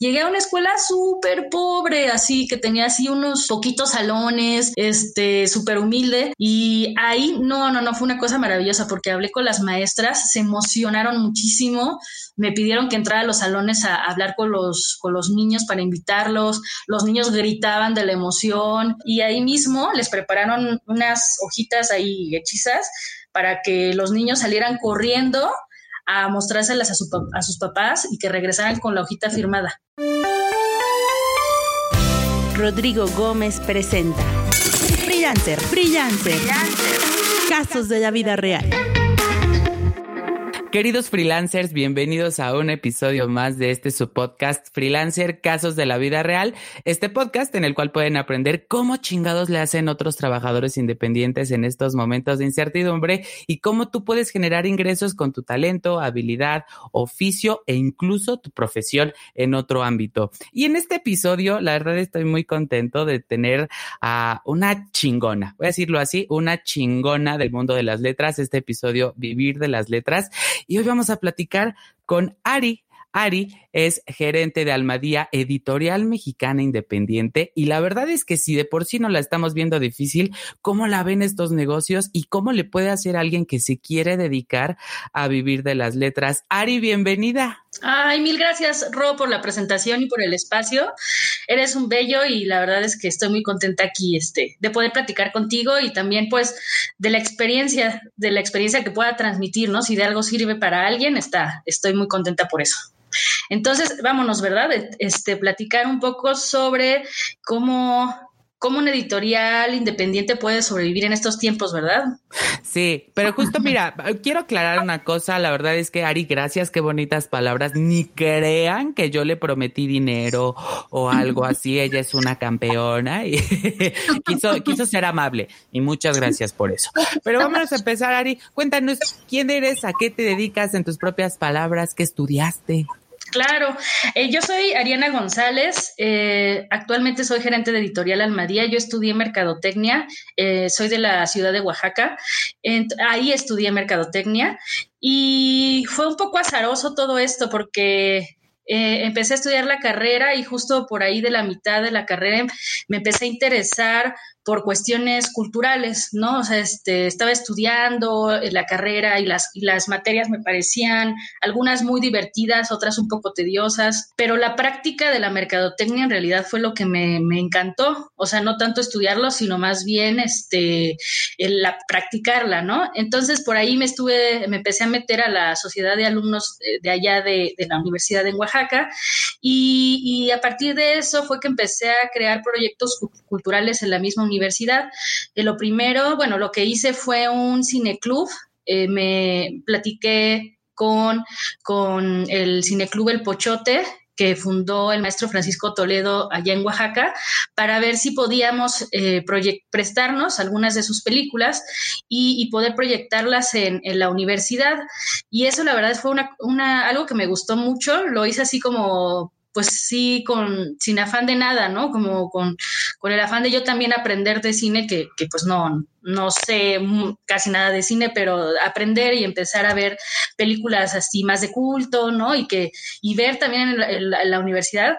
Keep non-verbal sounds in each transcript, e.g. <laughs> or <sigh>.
llegué a una escuela súper pobre, así que tenía así unos poquitos salones, este, súper humilde. Y ahí, no, no, no, fue una cosa maravillosa porque hablé con las maestras, se emocionaron muchísimo, me pidieron que entrara a los salones a, hablar con los, con los niños para invitarlos, los niños gritaban de la emoción y ahí mismo les prepararon unas hojitas ahí hechizas para que los niños salieran corriendo a mostrárselas a, a sus papás y que regresaran con la hojita firmada. Rodrigo Gómez presenta Freelancer, Freelancer, Casos de la vida real. Queridos freelancers, bienvenidos a un episodio más de este su podcast Freelancer Casos de la Vida Real, este podcast en el cual pueden aprender cómo chingados le hacen otros trabajadores independientes en estos momentos de incertidumbre y cómo tú puedes generar ingresos con tu talento, habilidad, oficio e incluso tu profesión en otro ámbito. Y en este episodio, la verdad estoy muy contento de tener a una chingona, voy a decirlo así, una chingona del mundo de las letras, este episodio Vivir de las Letras y hoy vamos a platicar con Ari. Ari es gerente de Almadía Editorial Mexicana Independiente y la verdad es que si de por sí no la estamos viendo difícil, ¿cómo la ven estos negocios y cómo le puede hacer alguien que se quiere dedicar a vivir de las letras? Ari, bienvenida. Ay, mil gracias, Ro, por la presentación y por el espacio. Eres un bello y la verdad es que estoy muy contenta aquí este, de poder platicar contigo y también pues de la experiencia, de la experiencia que pueda transmitir, ¿no? Si de algo sirve para alguien, está, estoy muy contenta por eso. Entonces, vámonos, ¿verdad? Este, platicar un poco sobre cómo cómo un editorial independiente puede sobrevivir en estos tiempos, ¿verdad? Sí, pero justo <laughs> mira, quiero aclarar una cosa, la verdad es que Ari, gracias, qué bonitas palabras, ni crean que yo le prometí dinero o algo así, ella es una campeona y <laughs> quiso, quiso ser amable y muchas gracias por eso. Pero vámonos a empezar, Ari, cuéntanos quién eres, a qué te dedicas en tus propias palabras, qué estudiaste. Claro, eh, yo soy Ariana González, eh, actualmente soy gerente de editorial Almadía, yo estudié mercadotecnia, eh, soy de la ciudad de Oaxaca, ahí estudié mercadotecnia y fue un poco azaroso todo esto porque empecé a estudiar la carrera y justo por ahí de la mitad de la carrera me empecé a interesar por cuestiones culturales, ¿no? O sea, este, estaba estudiando la carrera y las, y las materias me parecían algunas muy divertidas, otras un poco tediosas, pero la práctica de la mercadotecnia en realidad fue lo que me, me encantó, o sea, no tanto estudiarlo, sino más bien este, el, la, practicarla, ¿no? Entonces, por ahí me estuve, me empecé a meter a la sociedad de alumnos de, allá de, de, la Universidad de Oaxaca y, y a partir de eso fue que empecé a crear proyectos culturales en la misma universidad lo primero, bueno, lo que hice fue un cineclub. Eh, me platiqué con, con el cineclub El Pochote, que fundó el maestro Francisco Toledo allá en Oaxaca, para ver si podíamos eh, prestarnos algunas de sus películas y, poder proyectarlas en, la universidad. Y eso la verdad fue una, algo que me gustó mucho, lo hice así como pues sí, con, sin afán de nada, ¿no? Como con, con el afán de yo también aprender de cine, que, que pues no, no sé casi nada de cine, pero aprender y empezar a ver películas así más de culto, ¿no? Y que, y ver también en la universidad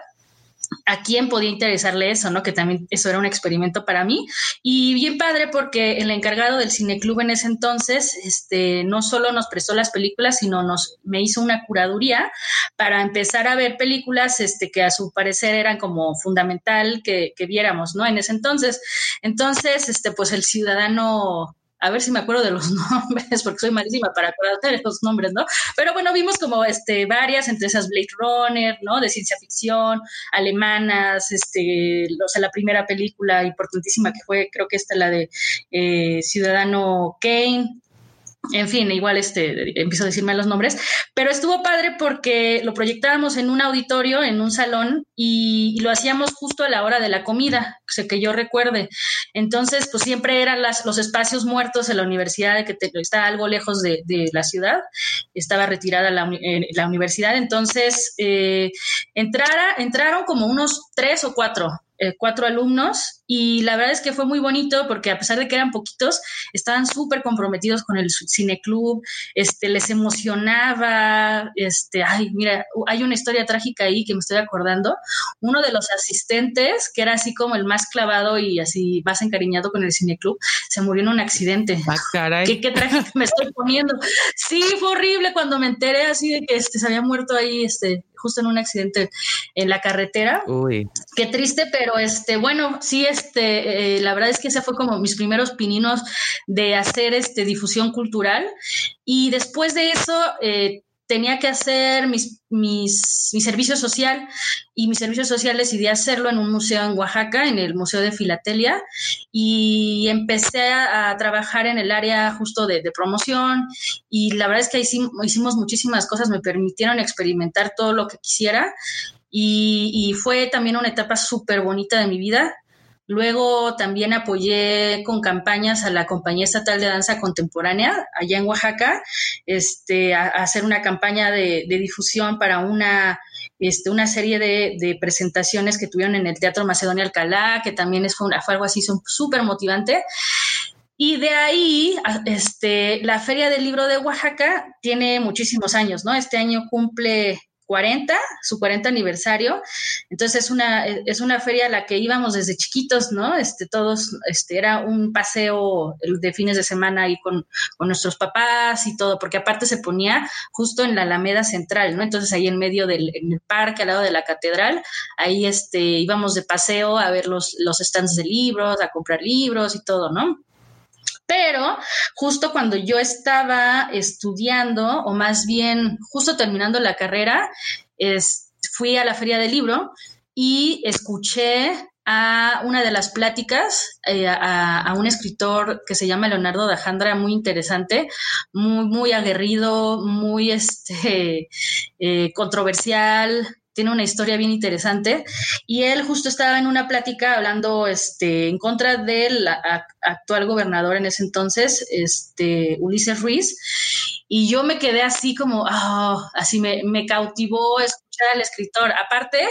a quién podía interesarle eso, ¿no? Que también eso era un experimento para mí. Y bien padre porque el encargado del cineclub en ese entonces, este, no solo nos prestó las películas, sino nos, me hizo una curaduría para empezar a ver películas, este, que a su parecer eran como fundamental que, que viéramos, ¿no? En ese entonces. Entonces, este, pues el ciudadano a ver si me acuerdo de los <laughs> nombres, porque soy malísima para acordar los nombres, ¿no? Pero bueno, vimos como este, varias, entre esas Blade Runner, ¿no? De ciencia ficción, alemanas, este, o sea, la primera película importantísima que fue, creo que esta, la de eh, Ciudadano Kane, en fin, igual este, empiezo a decirme los nombres, pero estuvo padre porque lo proyectábamos en un auditorio, en un salón, y, lo hacíamos justo a la hora de la comida, que yo recuerde. Entonces, pues siempre eran los espacios muertos en la universidad, que está algo lejos de, la ciudad, estaba retirada la, la universidad, entonces eh, entrara, entraron como unos tres o cuatro eh, cuatro alumnos y la verdad es que fue muy bonito porque a pesar de que eran poquitos, estaban súper comprometidos con el cineclub, este, les emocionaba, este, ay, mira, hay una historia trágica ahí que me estoy acordando. Uno de los asistentes, que era así como el más clavado y así más encariñado con el cineclub, se murió en un accidente. Ah, ¿Qué, qué trágico me estoy poniendo? Sí, fue horrible cuando me enteré así de que este, se había muerto ahí, este, justo en un accidente en la carretera. Uy. Qué triste, pero este, bueno, sí, este, eh, la verdad es que ese fue como mis primeros pininos de hacer este difusión cultural. Y después de eso, eh, tenía que hacer mis, mis, mi servicio social. Y mi servicio social decidí hacerlo en un museo en Oaxaca, en el Museo de Filatelia, y empecé a, trabajar en el área justo de, promoción. Y la verdad es que hicimos, hicimos muchísimas cosas, me permitieron experimentar todo lo que quisiera. Y, y fue también una etapa súper bonita de mi vida. Luego también apoyé con campañas a la Compañía Estatal de Danza Contemporánea allá en Oaxaca, este, a, hacer una campaña de, difusión para una, este, una serie de, presentaciones que tuvieron en el Teatro Macedonia Alcalá, que también fue, fue algo así súper motivante. Y de ahí, este, la Feria del Libro de Oaxaca tiene muchísimos años, ¿no? Este año cumple 40, su 40 aniversario. Entonces es una, es una feria a la que íbamos desde chiquitos, ¿no? Este, todos, este, era un paseo de fines de semana ahí con, nuestros papás y todo, porque aparte se ponía justo en la Alameda Central, ¿no? Entonces ahí en medio del parque, al lado de la catedral, ahí este, íbamos de paseo a ver los, los stands de libros, a comprar libros y todo, ¿no? Pero justo cuando yo estaba estudiando, o más bien justo terminando la carrera, fui a la feria del libro y escuché a una de las pláticas eh, a, un escritor que se llama Leonardo Dajandra, muy interesante, muy, muy aguerrido, muy este, <laughs> eh, controversial, tiene una historia bien interesante. Y él justo estaba en una plática hablando este, en contra del actual gobernador en ese entonces, este, Ulises Ruiz, y yo me quedé así como, ah, así me, me, cautivó escuchar al escritor. Aparte,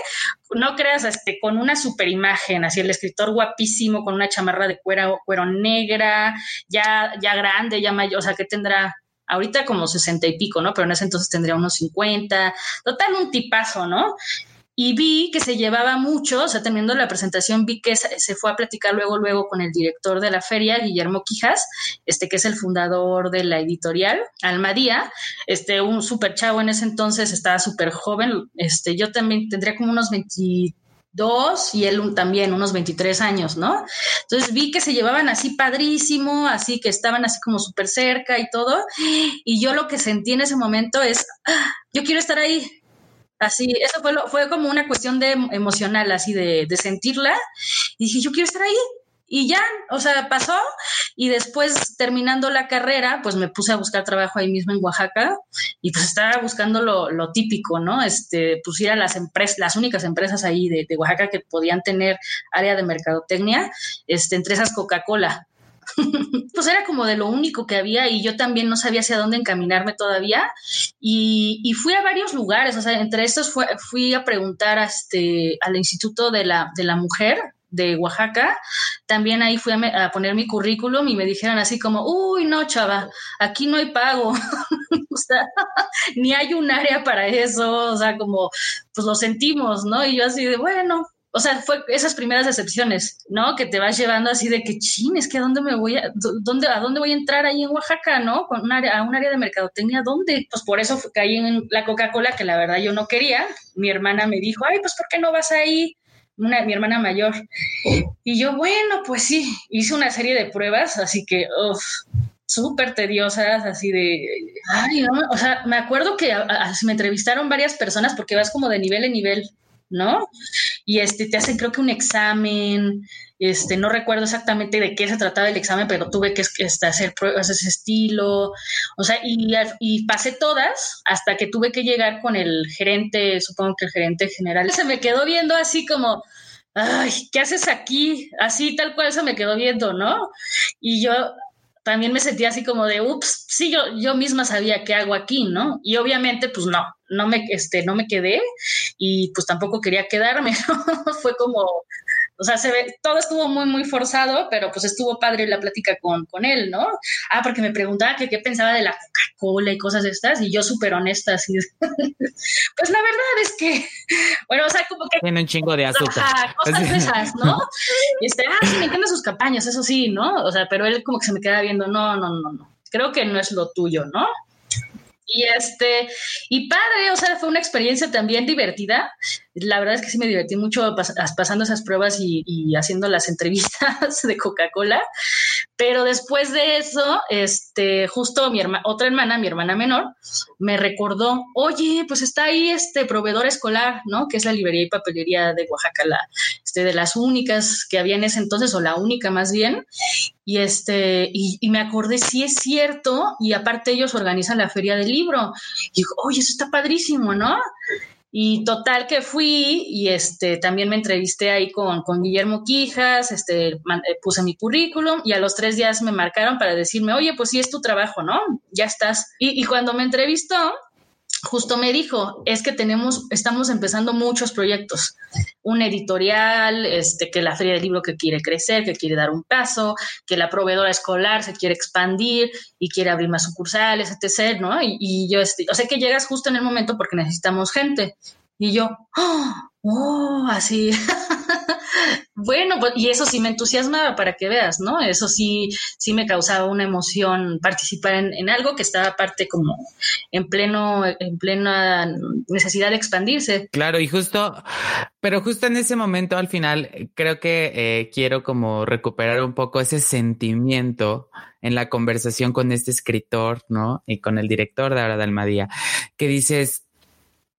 no creas, este, con una super imagen, así el escritor guapísimo, con una chamarra de cuero, cuero negra, ya, ya grande, ya mayor, o sea, que tendrá ahorita como sesenta y pico, ¿no? Pero en ese entonces tendría unos 50, total un tipazo, ¿no? Y vi que se llevaba mucho, o sea, teniendo la presentación, vi que se fue a platicar luego, luego con el director de la feria, Guillermo Quijas, este que es el fundador de la editorial, Almadía, este, un súper chavo en ese entonces, estaba súper joven, este, yo también tendría como unos 20 dos y él también, unos 23 años, ¿no? Entonces vi que se llevaban así padrísimo, así que estaban así como súper cerca y todo. Y yo lo que sentí en ese momento es, ah, yo quiero estar ahí. Así, eso fue, fue como una cuestión de emocional, así de, de sentirla. Y dije, yo quiero estar ahí y ya, o sea, pasó y después terminando la carrera, pues me puse a buscar trabajo ahí mismo en Oaxaca y pues estaba buscando lo, típico, ¿no? Este, pues ir a las empresas, las únicas empresas ahí de, Oaxaca que podían tener área de mercadotecnia, este, entre esas Coca-Cola. <laughs> pues era como de lo único que había y yo también no sabía hacia dónde encaminarme todavía y, y fui a varios lugares, o sea, entre estos fue, fui a preguntar a este, al Instituto de la, de la Mujer de Oaxaca, también ahí fui a, poner mi currículum y me dijeron así como, uy, no, chava, aquí no hay pago, <laughs> o sea, ni hay un área para eso, o sea, como, pues lo sentimos, ¿no? Y yo así de, bueno, o sea, fue esas primeras decepciones, ¿no? Que te vas llevando así de que, chin, es que a dónde me voy a, dónde, a dónde voy a entrar ahí en Oaxaca, ¿no? Con un área, a un área de mercadotecnia, ¿dónde? Pues por eso caí en la Coca-Cola, que la verdad yo no quería. Mi hermana me dijo, ay, pues ¿por qué no vas ahí? Una, mi hermana mayor. Y yo, bueno, pues sí, hice una serie de pruebas, así que, uff, súper tediosas, así de, ay, no, o sea, me acuerdo que me entrevistaron varias personas porque vas como de nivel en nivel, ¿no? Y este, te hacen creo que un examen, este, no recuerdo exactamente de qué se trataba el examen, pero tuve que este, hacer pruebas de ese estilo, o sea, y, y, pasé todas hasta que tuve que llegar con el gerente, supongo que el gerente general, se me quedó viendo así como, ay, ¿qué haces aquí? Así tal cual se me quedó viendo, ¿no? Y yo también me sentía así como de, ups, sí, yo, yo misma sabía qué hago aquí, ¿no? Y obviamente, pues no, no me, este, no me quedé y pues tampoco quedarme, <laughs> ¿no? Fue como, O sea, se ve, todo estuvo muy, muy forzado, pero pues estuvo padre la plática con, con él, ¿no? Ah, porque me preguntaba que qué pensaba de la Coca-Cola y cosas de estas, y yo súper honesta, así. <laughs> pues la verdad es que, <laughs> bueno, o sea, como que... Tiene un chingo de azúcar. cosas de esas, ¿no? Y este, ah, sí, me encantan sus campañas, eso sí, ¿no? O sea, pero él como que se me queda viendo, no, no, no, no. Creo que no es lo tuyo, ¿no? Y este, y padre, o sea, fue una experiencia también divertida. La verdad es que sí me divertí mucho pasando esas pruebas y, haciendo las entrevistas <laughs> de Coca-Cola. Pero después de eso, este, justo mi hermana, otra hermana, mi hermana menor, me recordó, oye, pues está ahí este proveedor escolar, ¿no? Que es la librería y papelería de Oaxaca, la, este, de las únicas que había en ese entonces, o la única más bien. Y este, y, me acordé, sí es cierto, y aparte ellos organizan la feria del libro. Y dijo, oye, eso está padrísimo, ¿no? Y total que fui y este también me entrevisté ahí con, con Guillermo Quijas, este eh, puse mi currículum y a los tres días me marcaron para decirme, oye, pues sí es tu trabajo, ¿no? Ya estás. Y, y cuando me entrevistó, justo me dijo, es que tenemos, estamos empezando muchos proyectos, un editorial, este, que la feria del libro que quiere crecer, que quiere dar un paso, que la proveedora escolar se quiere expandir y quiere abrir más sucursales, etc., ¿no? Y, yo, este, o sea que llegas justo en el momento porque necesitamos gente. Y yo, oh, oh así. <laughs> Bueno, pues, y eso sí me entusiasmaba para que veas, ¿no? Eso sí, sí me causaba una emoción participar en, algo que estaba aparte como en pleno, en plena necesidad de expandirse. Claro, y justo, pero justo en ese momento al final creo que eh, quiero como recuperar un poco ese sentimiento en la conversación con este escritor, ¿no? Y con el director de ahora Almadía, que dices,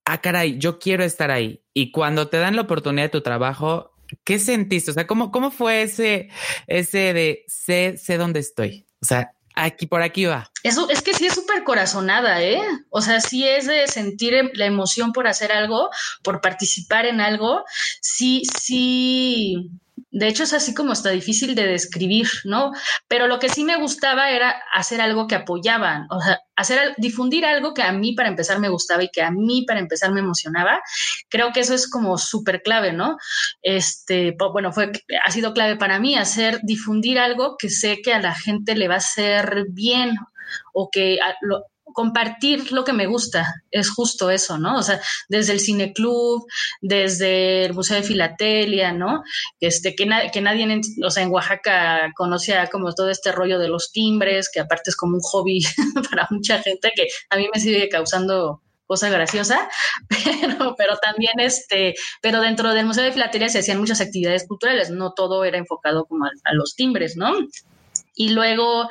ah, caray, yo quiero estar ahí. Y cuando te dan la oportunidad de tu trabajo, ¿qué sentiste? O sea, ¿cómo, cómo fue ese, ese de sé, sé dónde estoy? O sea, aquí por aquí va. Eso es que sí es súper corazonada, ¿eh? O sea, sí es de sentir em, la emoción por hacer algo, por participar en algo. Sí, sí, de hecho, es así como está difícil de describir, ¿no? Pero lo que sí me gustaba era hacer algo que apoyaban, o sea, hacer, difundir algo que a mí para empezar me gustaba y que a mí para empezar me emocionaba. Creo que eso es como súper clave, ¿no? Este, bueno, fue, ha sido clave para mí hacer, difundir algo que sé que a la gente le va a hacer bien o que lo, compartir lo que me gusta, es justo eso, ¿no? O sea, desde el cineclub, desde el Museo de Filatelia, ¿no? Este, que, que nadie, en, o sea, en Oaxaca conocía como todo este rollo de los timbres, que aparte es como un hobby <laughs> para mucha gente que a mí me sigue causando cosa graciosa, <laughs> pero, pero también este, pero dentro del Museo de Filatelia se hacían muchas actividades culturales, no todo era enfocado como a los timbres, ¿no? Y luego,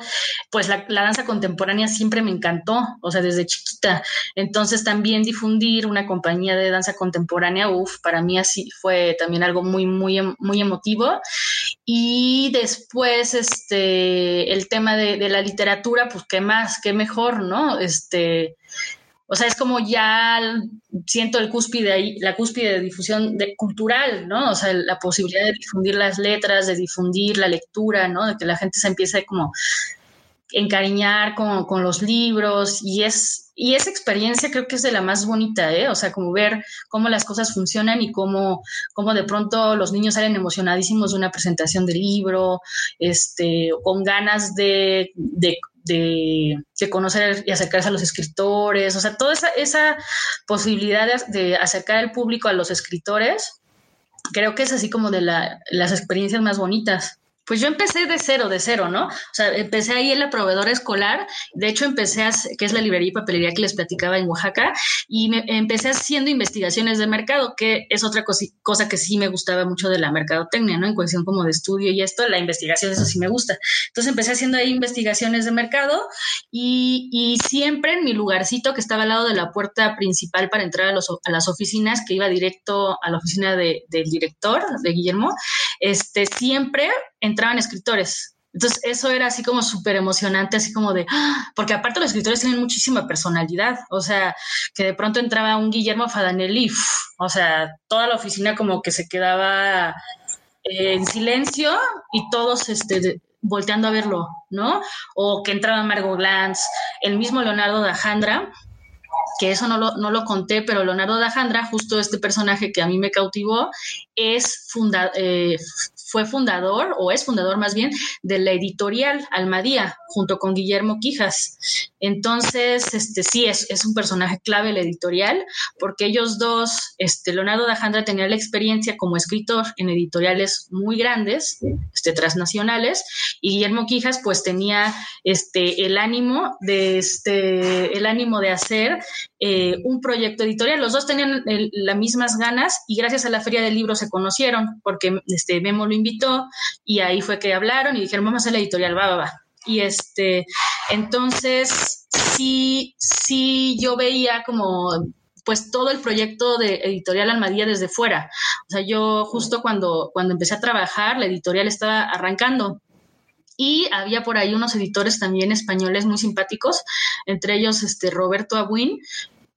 pues la, danza contemporánea siempre me encantó, o sea, desde chiquita. Entonces también difundir una compañía de danza contemporánea, uff, para mí así fue también algo muy, muy, muy emotivo. Y después, este, el tema de, de la literatura, pues qué más, qué mejor, ¿no? Este, o sea, es como ya siento el cúspide ahí, la cúspide de difusión de, cultural, ¿no? O sea, la posibilidad de difundir las letras, de difundir la lectura, ¿no? De que la gente se empiece como encariñar con, con, los libros y es y esa experiencia creo que es de la más bonita, ¿eh? O sea, como ver cómo las cosas funcionan y cómo, cómo de pronto los niños salen emocionadísimos de una presentación de libro, este, con ganas de, de de, conocer y acercarse a los escritores, o sea, toda esa, esa posibilidad de, acercar al público a los escritores, creo que es así como de las experiencias más bonitas. Pues yo empecé de cero, de cero, ¿no? O sea, empecé ahí en la proveedora escolar. De hecho, empecé, a, que es la librería y papelería que les platicaba en Oaxaca, y me, empecé haciendo investigaciones de mercado, que es otra cosa, que sí me gustaba mucho de la mercadotecnia, ¿no? En cuestión como de estudio y esto, la investigación, eso sí me gusta. Entonces empecé haciendo ahí investigaciones de mercado y, siempre en mi lugarcito que estaba al lado de la puerta principal para entrar a, los, las oficinas, que iba directo a la oficina de, del director, de Guillermo, este, siempre entraban escritores. Entonces, eso era así como súper emocionante, así como de, ¡ah! porque aparte los escritores tienen muchísima personalidad, o sea, que de pronto entraba un Guillermo Fadanelli, o sea, toda la oficina como que se quedaba en silencio y todos este, volteando a verlo, ¿no? O que entraba Margot Glantz, el mismo Leonardo da Jandra, que eso no lo, no lo conté, pero Leonardo da Jandra, justo este personaje que a mí me cautivó, es funda, eh, fue fundador, o es fundador más bien, de la editorial Almadía, junto con Guillermo Quijas. Entonces, este sí, es, un personaje clave la editorial, porque ellos dos, este, Leonardo Dajandra tenía la experiencia como escritor en editoriales muy grandes, este, transnacionales, y Guillermo Quijas, pues tenía este, el ánimo de este, el ánimo de hacer eh, un proyecto editorial. Los dos tenían las mismas ganas y gracias a la Feria del Libro se conocieron, porque este, Memo invitó y ahí fue que hablaron y dijeron, vamos a hacer la editorial, va, va, va. Y este, entonces, sí, sí, yo veía como pues todo el proyecto de editorial Almadía desde fuera. O sea, yo justo cuando, cuando empecé a trabajar, la editorial estaba arrancando. Y había por ahí unos editores también españoles muy simpáticos, entre ellos este Roberto Abuin,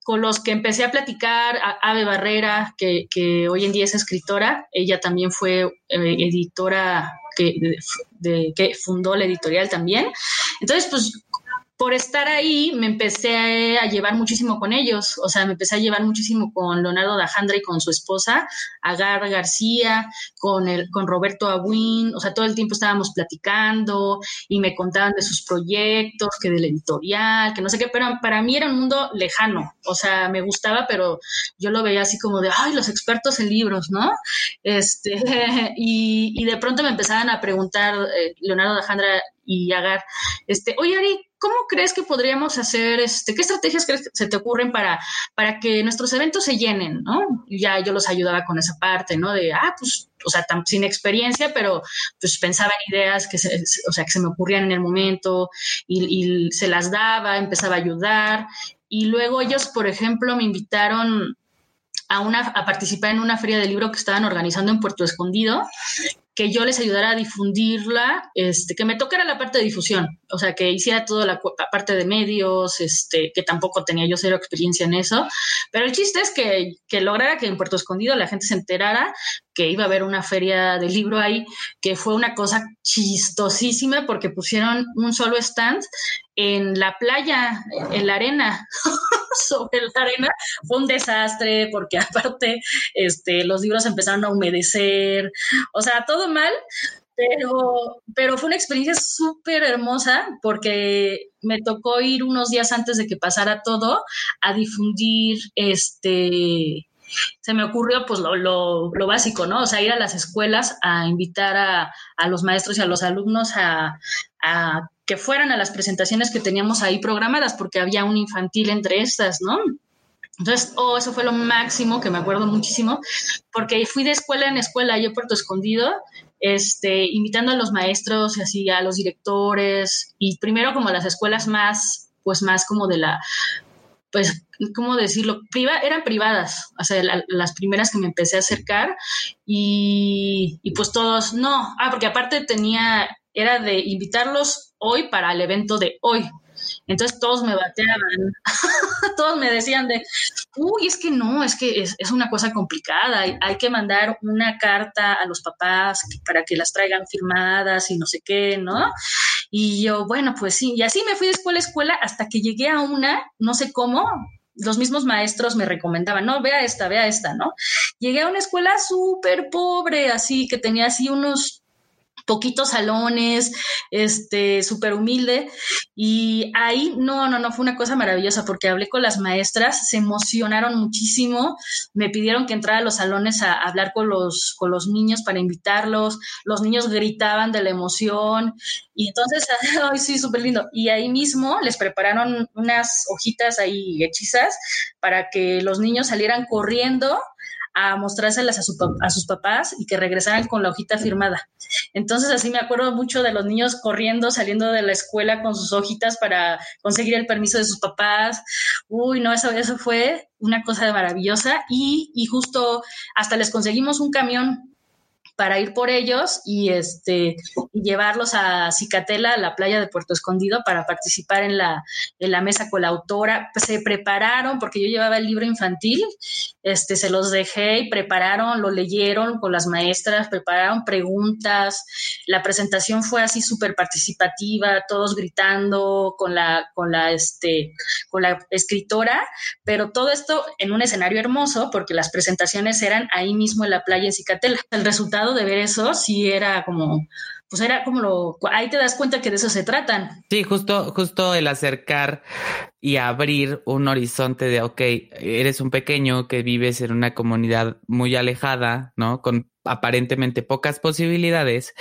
con los que empecé a platicar, a Ave Barrera, que, hoy en día es escritora, ella también fue eh, editora que, que fundó la editorial también. Entonces, pues por estar ahí me empecé a llevar muchísimo con ellos, o sea, me empecé a llevar muchísimo con Leonardo Dajandra y con su esposa, Agar García, con, el, con Roberto Aguín, o sea, todo el tiempo estábamos platicando y me contaban de sus proyectos, que del editorial, que no sé qué, pero para mí era un mundo lejano, o sea, me gustaba, pero yo lo veía así como de, ay, los expertos en libros, ¿no? Este, <laughs> y, y de pronto me empezaban a preguntar, eh, Leonardo Dajandra y Agar, este, oye, Ari, ¿cómo crees que podríamos hacer, este, qué estrategias crees que se te ocurren para, para que nuestros eventos se llenen, ¿no? Y ya yo los ayudaba con esa parte, ¿no? De, ah, pues, o sea, sin experiencia, pero pues pensaba en ideas que se, o sea, que se me ocurrían en el momento y, y se las daba, empezaba a ayudar. Y luego ellos, por ejemplo, me invitaron a, una, a participar en una feria de libro que estaban organizando en Puerto Escondido que yo les ayudara a difundirla, este, que me tocara la parte de difusión, o sea, que hiciera toda la, parte de medios, este, que tampoco tenía yo cero experiencia en eso, pero el chiste es que, que lograra que en Puerto Escondido la gente se enterara que iba a haber una feria de libro ahí, que fue una cosa chistosísima porque pusieron un solo stand en la playa, en la arena, <laughs> sobre la arena. Fue un desastre porque <laughs> aparte este, los libros empezaron a humedecer, o sea, todo mal, pero, pero fue una experiencia súper hermosa porque me tocó ir unos días antes de que pasara todo a difundir este se me ocurrió pues lo, lo, básico, ¿no? O sea, ir a las escuelas a invitar a, a los maestros y a los alumnos a, a, que fueran a las presentaciones que teníamos ahí programadas, porque había un infantil entre estas, ¿no? Entonces, oh, eso fue lo máximo que me acuerdo muchísimo, porque fui de escuela en escuela, yo Puerto Escondido, este, invitando a los maestros y así a los directores, y primero como las escuelas más, pues más como de la pues, ¿cómo decirlo? Eran privadas, o sea, las primeras que me empecé a acercar y, pues todos, no, ah, porque aparte tenía, era de invitarlos hoy para el evento de hoy. Entonces todos me bateaban, <laughs> todos me decían de, uy, es que no, es que es, es una cosa complicada, hay, hay, que mandar una carta a los papás para que las traigan firmadas y no sé qué, ¿no? Y yo, bueno, pues sí, y así me fui de escuela a escuela hasta que llegué a una, no sé cómo, los mismos maestros me recomendaban, no, vea esta, vea esta, ¿no? Llegué a una escuela súper pobre, así que tenía así unos poquitos salones, este, súper humilde. Y ahí, no, no, no, fue una cosa maravillosa porque hablé con las maestras, se emocionaron muchísimo, me pidieron que entrara a los salones a, hablar con los, con los niños para invitarlos, los niños gritaban de la emoción y entonces, <laughs> ay, sí, súper lindo. Y ahí mismo les prepararon unas hojitas ahí hechizas para que los niños salieran corriendo a mostrárselas a, a, sus papás y que regresaran con la hojita firmada. Entonces así me acuerdo mucho de los niños corriendo, saliendo de la escuela con sus hojitas para conseguir el permiso de sus papás. Uy, no, eso, eso fue una cosa maravillosa y, y justo hasta les conseguimos un camión para ir por ellos y este llevarlos a Cicatela, a la playa de Puerto Escondido, para participar en la, en la mesa con la autora. Se prepararon porque yo llevaba el libro infantil este, se los dejé y prepararon, lo leyeron con las maestras, prepararon preguntas, la presentación fue así súper participativa, todos gritando con la, con la, este, con la escritora, pero todo esto en un escenario hermoso porque las presentaciones eran ahí mismo en la playa en Cicatela. El resultado de ver eso sí era como pues era como lo, ahí te das cuenta que de eso se tratan. Sí, justo, justo el acercar y abrir un horizonte de, ok, eres un pequeño que vives en una comunidad muy alejada, ¿no? Con aparentemente pocas posibilidades,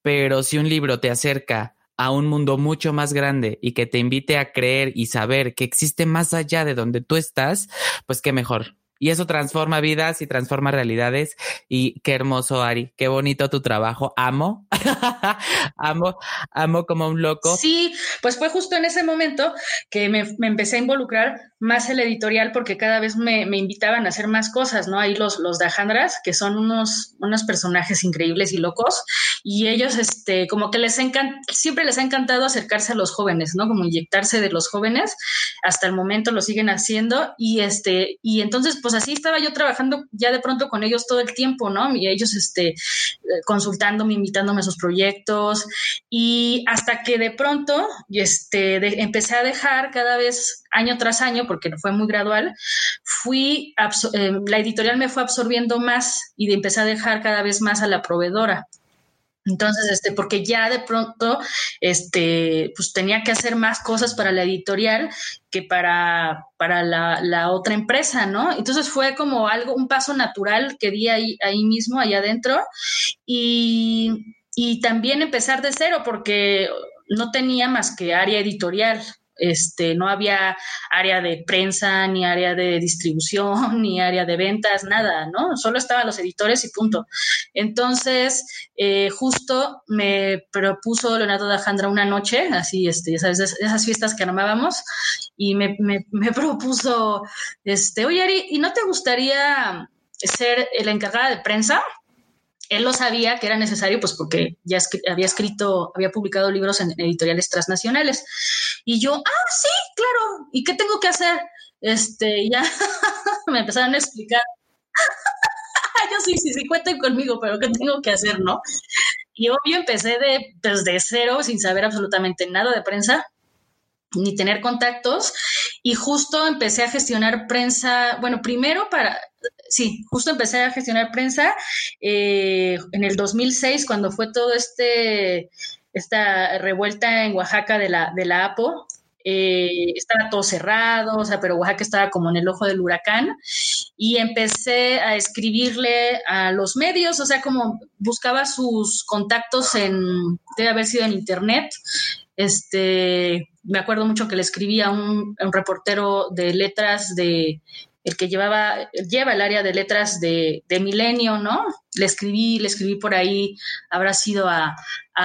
pero si un libro te acerca a un mundo mucho más grande y que te invite a creer y saber que existe más allá de donde tú estás, pues qué mejor. Y eso transforma vidas y transforma realidades. Y qué hermoso, Ari. Qué bonito tu trabajo. Amo. <laughs> amo, amo como un loco. Sí, pues fue justo en ese momento que me, empecé a involucrar más el editorial porque cada vez me, invitaban a hacer más cosas, ¿no? Ahí los, los Dajandras, que son unos, unos personajes increíbles y locos. Y ellos, este, como que les encanta, siempre les ha encantado acercarse a los jóvenes, ¿no? Como inyectarse de los jóvenes. Hasta el momento lo siguen haciendo. Y este, y entonces, pues, pues así estaba yo trabajando ya de pronto con ellos todo el tiempo, ¿no? Y ellos este, consultándome, invitándome a sus proyectos y hasta que de pronto este, empecé a dejar cada vez año tras año, porque fue muy gradual, fui, eh, la editorial me fue absorbiendo más y de empecé a dejar cada vez más a la proveedora. Entonces, este, porque ya de pronto, este, pues tenía que hacer más cosas para la editorial que para, para la, otra empresa, ¿no? Entonces fue como algo, un paso natural que di ahí, ahí mismo, allá adentro, y, y también empezar de cero, porque no tenía más que área editorial este, no había área de prensa, ni área de distribución, <laughs> ni área de ventas, nada, ¿no? Solo estaban los editores y punto. Entonces, eh, justo me propuso Leonardo Dajandra una noche, así, este, ya sabes, esas fiestas que armábamos, y me, me, me <laughs> propuso, este, oye, Ari, ¿y no te gustaría ser la encargada de prensa? Él lo sabía que era necesario, pues porque ya había escrito, había publicado libros en editoriales transnacionales. Y yo, ah, sí, claro, ¿y qué tengo que hacer? Este, ya <laughs> me empezaron a explicar. <laughs> yo sí, sí, sí, cuenten conmigo, pero ¿qué tengo que hacer, no? Y obvio empecé de, desde pues, cero, sin saber absolutamente nada de prensa, ni tener contactos, y justo empecé a gestionar prensa, bueno, primero para, sí, justo empecé a gestionar prensa eh, en el 2006, cuando fue todo este, esta revuelta en Oaxaca de la, de la APO. Eh, estaba todo cerrado, o sea, pero Oaxaca estaba como en el ojo del huracán y empecé a escribirle a los medios, o sea, como buscaba sus contactos en, debe haber sido en internet, este, me acuerdo mucho que le escribí a un, un reportero de letras de, el que llevaba, lleva el área de letras de, Milenio, ¿no? Le escribí, le escribí por ahí, habrá sido a,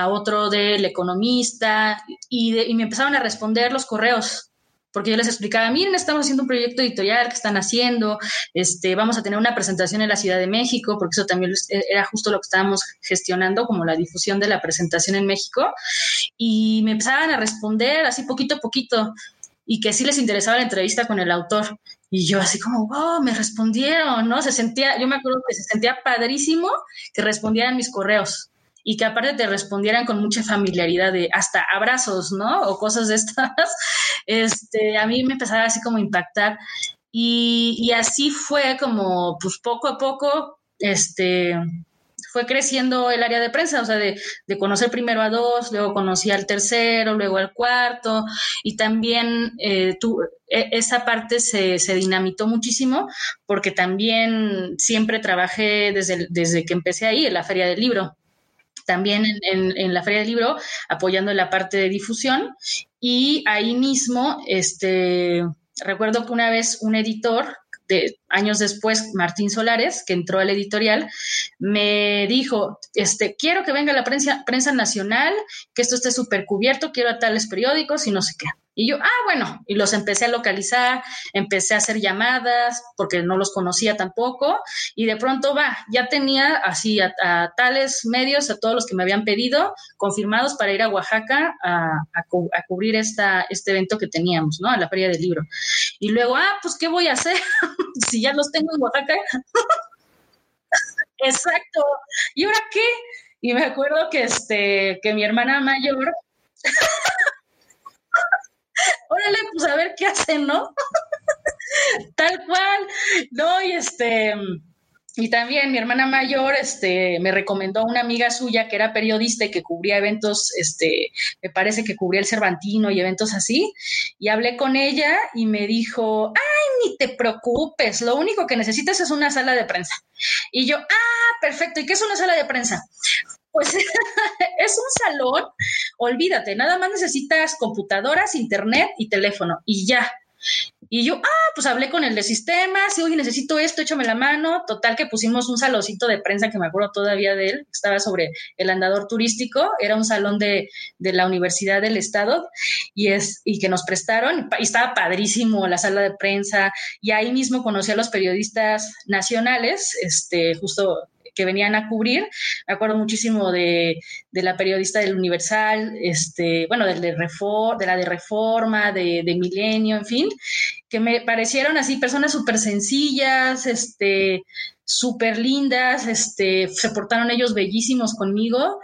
otro del economista, y, y, me empezaron a responder los correos, porque yo les explicaba, miren, estamos haciendo un proyecto editorial que están haciendo, este, vamos a tener una presentación en la Ciudad de México, porque eso también era justo lo que estábamos gestionando, como la difusión de la presentación en México, y me empezaban a responder así poquito a poquito, y que sí les interesaba la entrevista con el autor. Y yo así como, wow, me respondieron, ¿no? Se sentía, yo me acuerdo que se sentía padrísimo que respondieran mis correos y que aparte te respondieran con mucha familiaridad de hasta abrazos, ¿no? O cosas de estas. <laughs> Este, a mí me empezaba así como a impactar. Y, y así fue como, pues poco a poco, este, fue creciendo el área de prensa, o sea, de, conocer primero a dos, luego conocí al tercero, luego al cuarto, y también eh, e, esa parte se, dinamitó muchísimo porque también siempre trabajé desde, desde que empecé ahí en la Feria del Libro también en, en, la Feria del Libro, apoyando en la parte de difusión. Y ahí mismo, este, recuerdo que una vez un editor de, años después, Martín Solares, que entró al editorial, me dijo, este, quiero que venga la prensa, prensa nacional, que esto esté súper cubierto, quiero a tales periódicos y no sé qué. Y yo, ah, bueno, y los empecé a localizar, empecé a hacer llamadas porque no los conocía tampoco y de pronto va, ya tenía así a, tales medios, a todos los que me habían pedido, confirmados para ir a Oaxaca a, a, cubrir esta, este evento que teníamos, ¿no? A la Feria del Libro. Y luego, ah, pues, ¿qué voy a hacer? <laughs> si ya los tengo en Oaxaca. <laughs> Exacto. ¿Y ahora qué? Y me acuerdo que, este, que mi hermana mayor, <laughs> órale, pues a ver qué hacen, ¿no? <laughs> Tal cual. No, y este y también mi hermana mayor este, me recomendó a una amiga suya que era periodista y que cubría eventos, este, me parece que cubría el Cervantino y eventos así. Y hablé con ella y me dijo, ay, ni te preocupes, lo único que necesitas es una sala de prensa. Y yo, ah, perfecto, ¿y qué es una sala de prensa? Pues <laughs> es un salón, olvídate, nada más necesitas computadoras, internet y teléfono y ya. Y yo, ah, pues hablé con el de sistemas, y oye, necesito esto, échame la mano. Total que pusimos un salocito de prensa que me acuerdo todavía de él, estaba sobre el andador turístico, era un salón de, de la Universidad del Estado y, es, y que nos prestaron, y estaba padrísimo la sala de prensa, y ahí mismo conocí a los periodistas nacionales, este, justo que venían a cubrir. Me acuerdo muchísimo de, la periodista del Universal, este, bueno, de, de la de Reforma, de, de Milenio, en fin, que me parecieron así personas súper sencillas, este, súper lindas, este, se portaron ellos bellísimos conmigo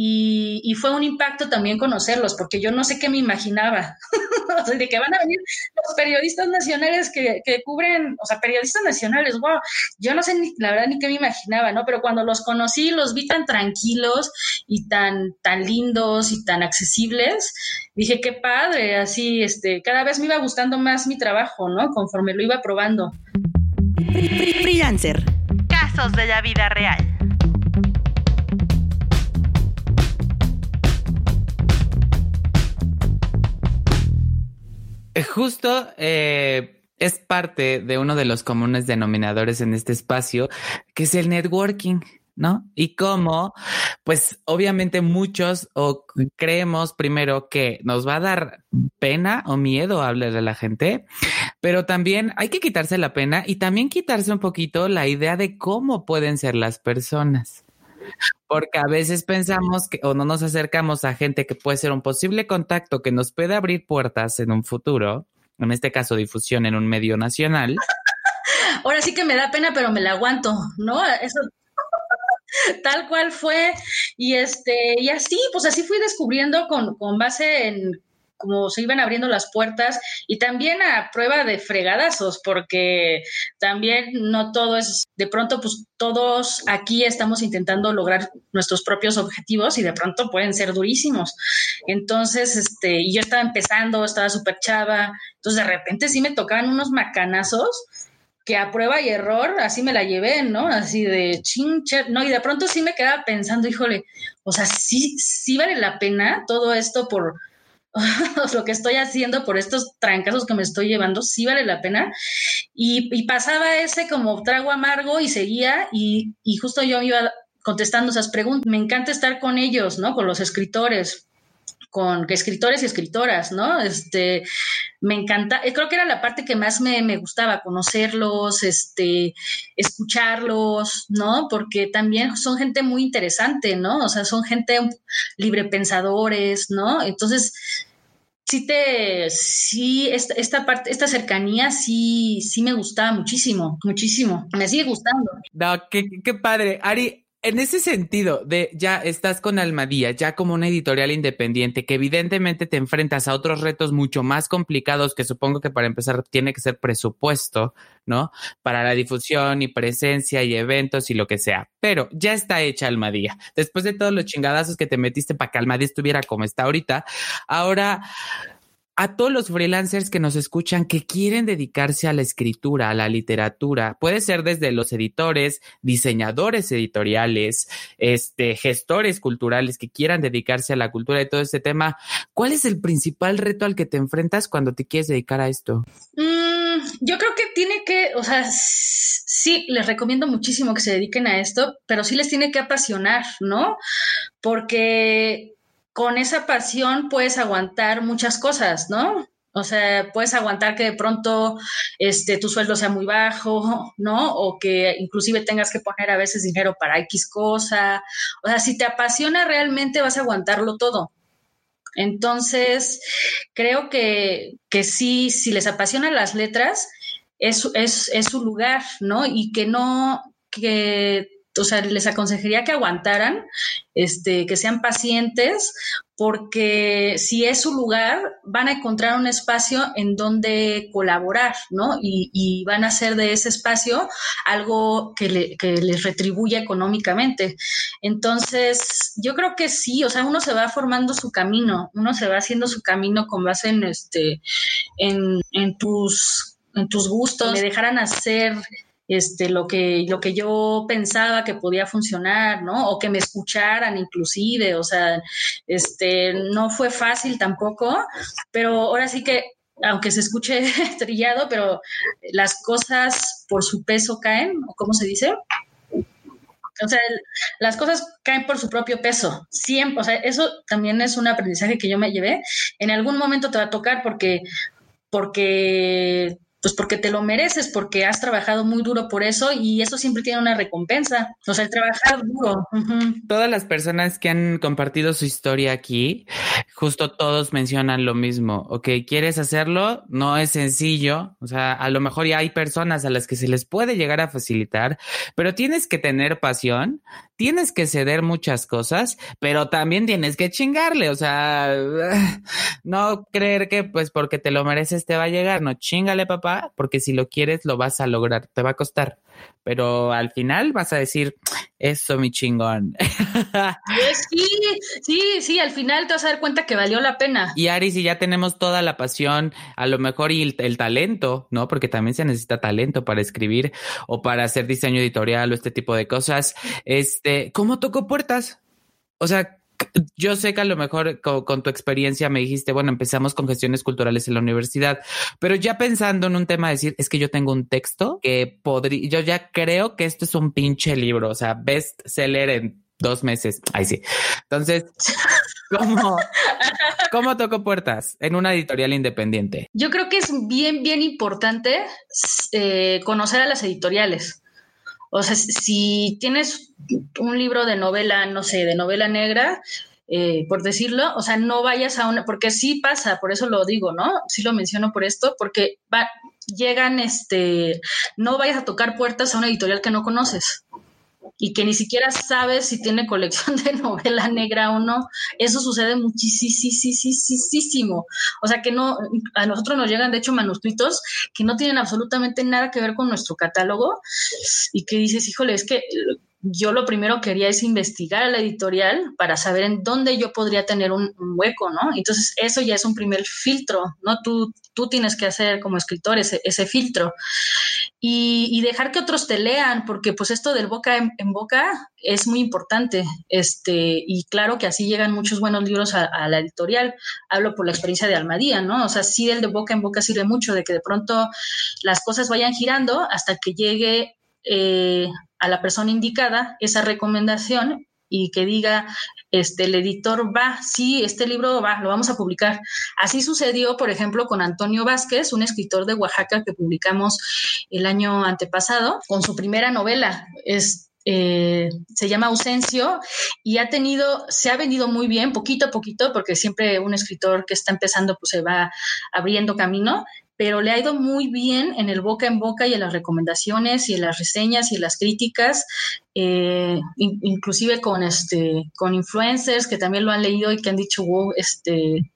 y, fue un impacto también conocerlos, porque yo no sé qué me imaginaba, <laughs> de que van a venir los periodistas nacionales que, cubren, o sea, periodistas nacionales, wow, yo no sé ni, la verdad ni qué me imaginaba, ¿no? Pero cuando los conocí, los vi tan tranquilos y tan, tan lindos y tan accesibles, dije, qué padre, así, este, cada vez me iba gustando más mi trabajo, ¿no? Conforme lo iba probando. Freelancer. Casos de la vida real. Justo eh, es parte de uno de los comunes denominadores en este espacio, que es el networking. ¿no? Y cómo, pues obviamente muchos o creemos primero que nos va a dar pena o miedo hablar a la gente, pero también hay que quitarse la pena y también quitarse un poquito la idea de cómo pueden ser las personas. Porque a veces pensamos que o no nos acercamos a gente que puede ser un posible contacto que nos puede abrir puertas en un futuro, en este caso difusión en un medio nacional. Ahora sí que me da pena, pero me la aguanto, ¿no? Eso <laughs> tal cual fue y este y así pues así fui descubriendo con, con base en como se iban abriendo las puertas y también a prueba de fregadazos, porque también no todo es, de pronto, pues todos aquí estamos intentando lograr nuestros propios objetivos y de pronto pueden ser durísimos. Entonces, este, yo estaba empezando, estaba súper chava, entonces de repente sí me tocaban unos macanazos que a prueba y error así me la llevé, ¿no? Así de chinche, no, y de pronto sí me quedaba pensando, híjole, o sea, sí, sí vale la pena todo esto por, <laughs> lo que estoy haciendo por estos trancazos que me estoy llevando, sí vale la pena. Y, pasaba ese como trago amargo y seguía y, justo yo iba contestando esas preguntas. Me encanta estar con ellos, ¿no? Con los escritores, con escritores y escritoras, ¿no? Este, me encanta, eh, creo que era la parte que más me, me, gustaba, conocerlos, este, escucharlos, ¿no? Porque también son gente muy interesante, ¿no? O sea, son gente librepensadores, ¿no? Entonces, sí te, sí, esta, esta, parte, esta cercanía sí, sí me gustaba muchísimo, muchísimo. Me sigue gustando. No, qué, qué padre. Ari, en ese sentido de ya estás con Almadía, ya como una editorial independiente, que evidentemente te enfrentas a otros retos mucho más complicados que supongo que para empezar tiene que ser presupuesto, ¿no? Para la difusión y presencia y eventos y lo que sea. Pero ya está hecha Almadía. Después de todos los chingadazos que te metiste para que Almadía estuviera como está ahorita, ahora a todos los freelancers que nos escuchan que quieren dedicarse a la escritura, a la literatura. Puede ser desde los editores, diseñadores editoriales, este, gestores culturales que quieran dedicarse a la cultura y todo este tema. ¿Cuál es el principal reto al que te enfrentas cuando te quieres dedicar a esto? Mm, yo creo que tiene que, o sea, sí, les recomiendo muchísimo que se dediquen a esto, pero sí les tiene que apasionar, ¿no? Porque con esa pasión puedes aguantar muchas cosas, ¿no? O sea, puedes aguantar que de pronto este, tu sueldo sea muy bajo, ¿no? O que inclusive tengas que poner a veces dinero para X cosa. O sea, si te apasiona realmente vas a aguantarlo todo. Entonces, creo que, que sí, si les apasionan las letras, es, es, es su lugar, ¿no? Y que no, que o sea, les aconsejaría que aguantaran, este, que sean pacientes, porque si es su lugar, van a encontrar un espacio en donde colaborar, ¿no? Y, van a hacer de ese espacio algo que, les retribuya económicamente. Entonces, yo creo que sí, o sea, uno se va formando su camino, uno se va haciendo su camino con base en, este, en, en tus en tus gustos, me dejaran hacer este, lo, que, lo que yo pensaba que podía funcionar, ¿no? O que me escucharan inclusive, o sea, este, no fue fácil tampoco, pero ahora sí que, aunque se escuche <laughs> trillado, pero las cosas por su peso caen, ¿o cómo se dice? O sea, las cosas caen por su propio peso, siempre, o sea, eso también es un aprendizaje que yo me llevé. En algún momento te va a tocar porque, porque pues porque te lo mereces, porque has trabajado muy duro por eso y eso siempre tiene una recompensa. O sea, el trabajar duro. Todas las personas que han compartido su historia aquí, justo todos mencionan lo mismo. Ok, ¿quieres hacerlo? No es sencillo. O sea, a lo mejor ya hay personas a las que se les puede llegar a facilitar, pero tienes que tener pasión, tienes que ceder muchas cosas, pero también tienes que chingarle. O sea, <sighs> no creer que pues porque te lo mereces te va a llegar. No, chingale, papá porque si lo quieres lo vas a lograr, te va a costar, pero al final vas a decir, eso mi chingón. <laughs> Sí, sí, sí, al final te vas a dar cuenta que valió la pena. Y Ari, si ya tenemos toda la pasión, a lo mejor y el, talento, ¿no? Porque también se necesita talento para escribir o para hacer diseño editorial o este tipo de cosas. Este, ¿cómo tocó puertas? O sea, yo sé que a lo mejor con, tu experiencia me dijiste, bueno, empezamos con gestiones culturales en la universidad, pero ya pensando en un tema de decir, es que yo tengo un texto que podría, yo ya creo que esto es un pinche libro, o sea, best seller en dos meses. Ahí sí. Entonces, <laughs> ¿cómo, ¿cómo toco puertas en una editorial independiente? Yo creo que es bien, bien importante eh, conocer a las editoriales. O sea, si tienes un libro de novela, no sé, de novela negra, eh, por decirlo, o sea, no vayas a una, porque sí pasa, por eso lo digo, ¿no? Sí lo menciono por esto, porque va, llegan, este, no vayas a tocar puertas a una editorial que no conoces y que ni siquiera sabes si tiene colección de novela negra o no. Eso sucede muchísimo. O sea que no, a nosotros nos llegan de hecho manuscritos que no tienen absolutamente nada que ver con nuestro catálogo y que dices, híjole, es que yo lo primero que quería es investigar a la editorial para saber en dónde yo podría tener un, hueco, ¿no? Entonces, eso ya es un primer filtro, ¿no? Tú, tú tienes que hacer como escritor ese, ese filtro y, dejar que otros te lean, porque pues esto del boca en, boca es muy importante, este, y claro que así llegan muchos buenos libros a, la editorial. Hablo por la experiencia de Almadía, ¿no? O sea, sí el de boca en boca sirve mucho, de que de pronto las cosas vayan girando hasta que llegue eh, a la persona indicada esa recomendación y que diga, este, el editor va, sí, este libro va, lo vamos a publicar. Así sucedió, por ejemplo, con Antonio Vázquez, un escritor de Oaxaca que publicamos el año antepasado, con su primera novela. Es, eh, se llama Ausencio y ha tenido, se ha vendido muy bien, poquito a poquito, porque siempre un escritor que está empezando pues se va abriendo camino, pero le ha ido muy bien en el boca en boca y en las recomendaciones y en las reseñas y en las críticas, eh, inclusive con este con influencers que también lo han leído y que han dicho, wow, este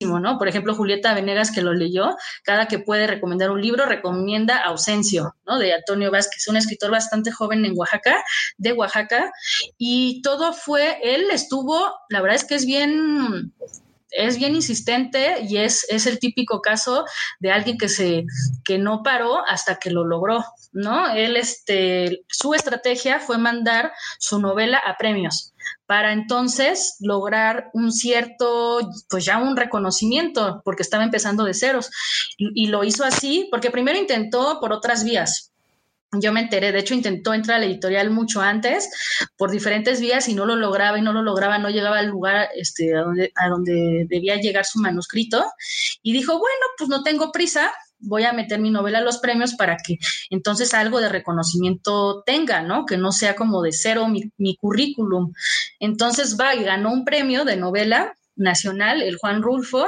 ¿no? Por ejemplo, Julieta Venegas, que lo leyó, cada que puede recomendar un libro, recomienda Ausencio, ¿no? De Antonio Vázquez, un escritor bastante joven en Oaxaca, de Oaxaca, y todo fue, él estuvo, la verdad es que es bien es bien insistente y es, es el típico caso de alguien que se que no paró hasta que lo logró, ¿no? Él este su estrategia fue mandar su novela a premios para entonces lograr un cierto, pues ya un reconocimiento, porque estaba empezando de ceros. Y, y lo hizo así, porque primero intentó por otras vías, yo me enteré, de hecho intentó entrar a la editorial mucho antes por diferentes vías y no lo lograba y no lo lograba, no llegaba al lugar este, a, donde, a donde debía llegar su manuscrito y dijo, bueno, pues no tengo prisa, voy a meter mi novela a los premios para que entonces algo de reconocimiento tenga, ¿no? Que no sea como de cero mi, mi currículum. Entonces va y ganó un premio de novela nacional, el Juan Rulfo,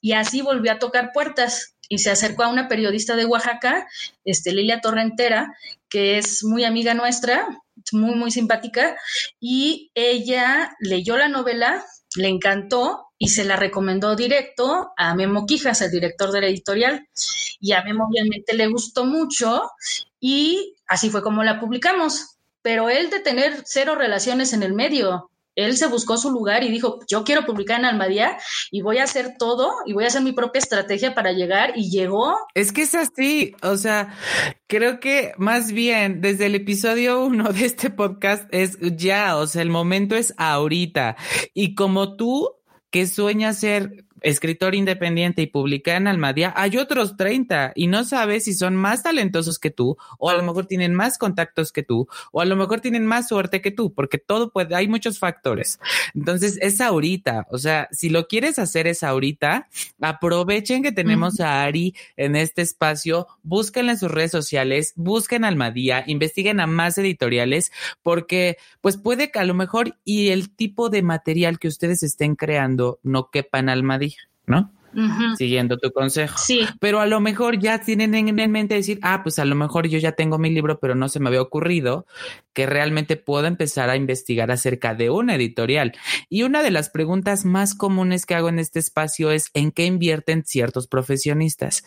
y así volvió a tocar puertas y se acercó a una periodista de Oaxaca, este, Lilia Torrentera, que es muy amiga nuestra, muy, muy simpática, y ella leyó la novela, le encantó y se la recomendó directo a Memo Quijas, el director de la editorial. Y a Memo obviamente le gustó mucho y así fue como la publicamos. Pero él de tener cero relaciones en el medio, él se buscó su lugar y dijo, yo quiero publicar en Almadía y voy a hacer todo y voy a hacer mi propia estrategia para llegar y llegó. Es que es así, o sea, creo que más bien desde el episodio uno de este podcast es ya, o sea, el momento es ahorita. Y como tú que sueñas ser escritor independiente y publica en Almadía, hay otros 30 y no sabes si son más talentosos que tú o a lo mejor tienen más contactos que tú o a lo mejor tienen más suerte que tú, porque todo puede, hay muchos factores. Entonces es ahorita, o sea, si lo quieres hacer es ahorita, aprovechen que tenemos a Ari en este espacio, búsquenla en sus redes sociales, busquen Almadía, investiguen a más editoriales, porque pues puede que a lo mejor y el tipo de material que ustedes estén creando no quepa en Almadía. ¿No? Siguiendo tu consejo. Sí. Pero a lo mejor ya tienen en mente decir, ah, pues a lo mejor yo ya tengo mi libro, pero no se me había ocurrido que realmente puedo empezar a investigar acerca de una editorial. Y una de las preguntas más comunes que hago en este espacio es en qué invierten ciertos profesionistas.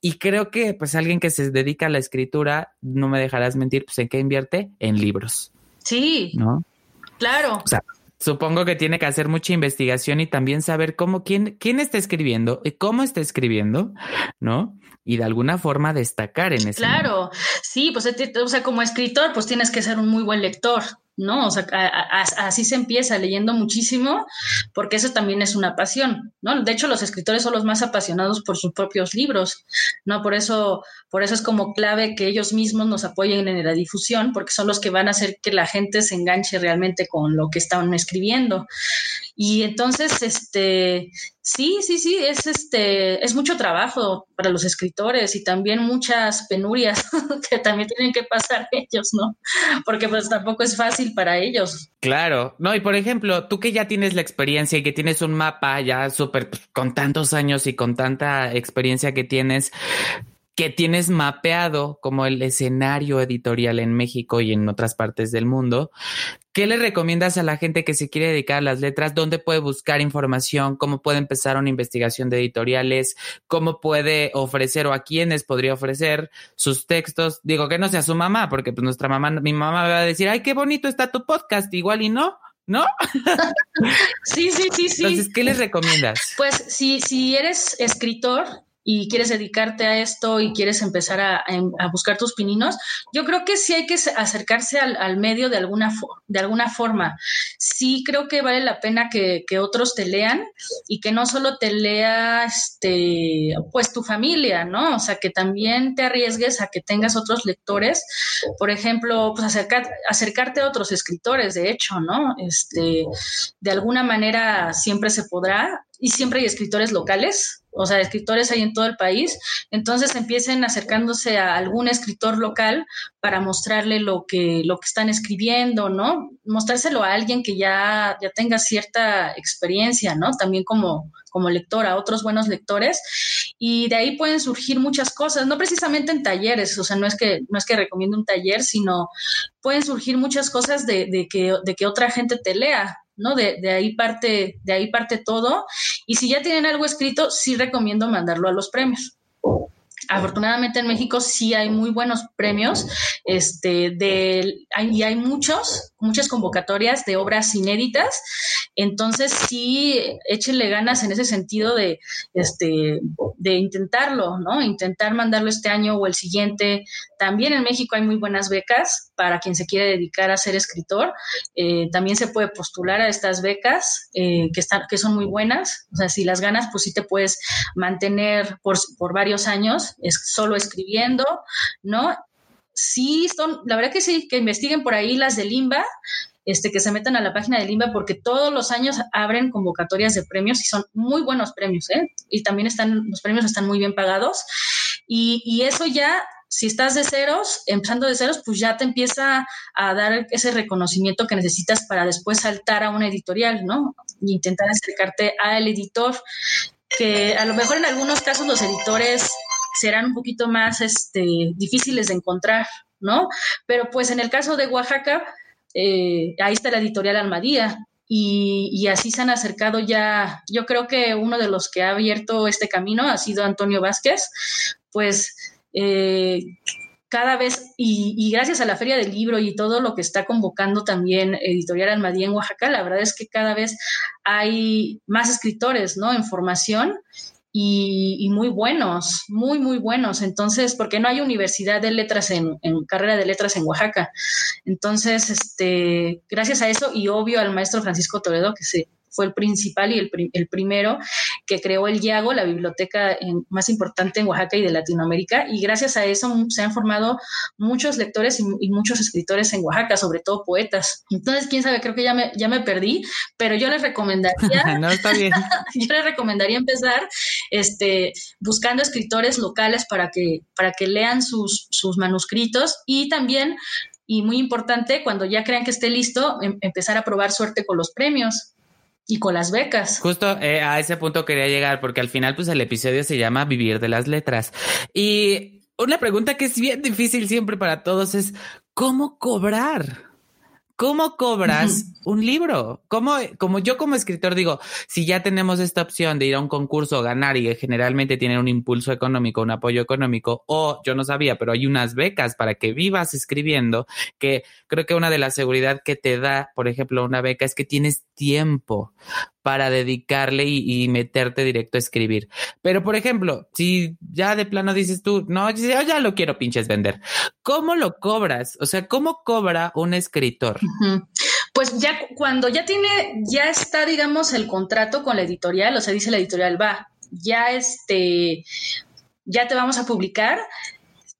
Y creo que pues alguien que se dedica a la escritura, no me dejarás mentir, pues en qué invierte en libros. Sí. ¿No? Claro. O sea, Supongo que tiene que hacer mucha investigación y también saber cómo, quién, quién está escribiendo y cómo está escribiendo, ¿no? Y de alguna forma destacar en ese. Claro, sí, pues o sea, como escritor, pues tienes que ser un muy buen lector, ¿no? O sea, así se empieza leyendo muchísimo, porque eso también es una pasión, ¿no? De hecho, los escritores son los más apasionados por sus propios libros, ¿no? Por eso, por eso es como clave que ellos mismos nos apoyen en la difusión, porque son los que van a hacer que la gente se enganche realmente con lo que están escribiendo. Y entonces, este, sí, sí, sí, es este, es mucho trabajo para los escritores y también muchas penurias <laughs> que también tienen que pasar <laughs> ellos, ¿no? Porque pues tampoco es fácil para ellos. Claro, no, y por ejemplo, tú que ya tienes la experiencia y que tienes un mapa ya súper pues, con tantos años y con tanta experiencia que tienes, que tienes mapeado como el escenario editorial en México y en otras partes del mundo, ¿qué le recomiendas a la gente que se quiere dedicar a las letras? ¿Dónde puede buscar información? ¿Cómo puede empezar una investigación de editoriales? ¿Cómo puede ofrecer o a quiénes podría ofrecer sus textos? Digo que no sea su mamá, porque pues nuestra mamá, mi mamá va a decir, ay, qué bonito está tu podcast, igual y no. ¿no? <laughs> Sí, sí, sí, sí. Entonces, ¿qué les recomiendas? Pues si, si eres escritor, y quieres dedicarte a esto y quieres empezar a, buscar tus pininos, yo creo que sí hay que acercarse al, medio de alguna, de alguna forma. Sí creo que vale la pena que, otros te lean y que no solo te lea este, pues tu familia, ¿no? O sea, que también te arriesgues a que tengas otros lectores. Por ejemplo, pues acercarte a otros escritores, de hecho, ¿no? Este, de alguna manera siempre se podrá y siempre hay escritores locales, o sea, escritores hay en todo el país, entonces empiecen acercándose a algún escritor local para mostrarle lo que, lo que están escribiendo, ¿no? Mostrárselo a alguien que ya, ya tenga cierta experiencia, ¿no? También como, como lector, a otros buenos lectores, y de ahí pueden surgir muchas cosas, no precisamente en talleres, o sea, no es que, no es que recomiendo un taller, sino pueden surgir muchas cosas de, de, que, de que otra gente te lea, ¿no? De, de, ahí parte, de ahí parte todo. Y si ya tienen algo escrito, sí recomiendo mandarlo a los premios. Afortunadamente en México sí hay muy buenos premios, este, de, y hay muchos, muchas convocatorias de obras inéditas, entonces sí, échenle ganas en ese sentido de, este, de intentarlo, ¿no? Intentar mandarlo este año o el siguiente. También en México hay muy buenas becas para quien se quiere dedicar a ser escritor. Eh, también se puede postular a estas becas eh, que, están, que son muy buenas. O sea, si las ganas, pues sí te puedes mantener por, por varios años solo escribiendo, ¿no? Sí, son, la verdad que sí, que investiguen por ahí las de Limba, este, que se metan a la página de Limba porque todos los años abren convocatorias de premios y son muy buenos premios, ¿eh? Y también están, los premios están muy bien pagados. Y, y eso ya si estás de ceros, empezando de ceros, pues ya te empieza a dar ese reconocimiento que necesitas para después saltar a una editorial, ¿no? Y intentar acercarte al editor, que a lo mejor en algunos casos los editores serán un poquito más este, difíciles de encontrar, ¿no? Pero pues en el caso de Oaxaca, eh, ahí está la editorial Almadía, y, así se han acercado ya, yo creo que uno de los que ha abierto este camino ha sido Antonio Vázquez, pues eh, cada vez, y, gracias a la Feria del Libro y todo lo que está convocando también Editorial Almadía en Oaxaca, la verdad es que cada vez hay más escritores, ¿no? En formación y, muy buenos, muy, muy buenos. Entonces, porque no hay universidad de letras en, en, carrera de letras en Oaxaca. Entonces, este, gracias a eso y obvio al maestro Francisco Toledo, que se fue el principal y el, el primero que creó el Yago, la biblioteca más importante en Oaxaca y de Latinoamérica. Y gracias a eso se han formado muchos lectores y, muchos escritores en Oaxaca, sobre todo poetas. Entonces, quién sabe, creo que ya me, ya me perdí, pero yo les recomendaría, <laughs> no, está bien. <laughs> yo les recomendaría empezar este, buscando escritores locales para que, para que lean sus, sus manuscritos y también y muy importante, cuando ya crean que esté listo, em, empezar a probar suerte con los premios y con las becas. Justo eh, a ese punto quería llegar porque al final pues el episodio se llama Vivir de las Letras. Y una pregunta que es bien difícil siempre para todos es ¿cómo cobrar? ¿Cómo cobras un libro? ¿Cómo, como yo como escritor digo, si ya tenemos esta opción de ir a un concurso, ganar y generalmente tienen un impulso económico, un apoyo económico, o yo no sabía, pero hay unas becas para que vivas escribiendo, que creo que una de las seguridad que te da, por ejemplo, una beca es que tienes tiempo para dedicarle y, meterte directo a escribir. Pero, por ejemplo, si ya de plano dices tú, no, ya lo quiero pinches vender, ¿cómo lo cobras? O sea, ¿cómo cobra un escritor? Pues ya cuando ya tiene, ya está, digamos, el contrato con la editorial, o sea, dice la editorial, va, ya este, ya te vamos a publicar,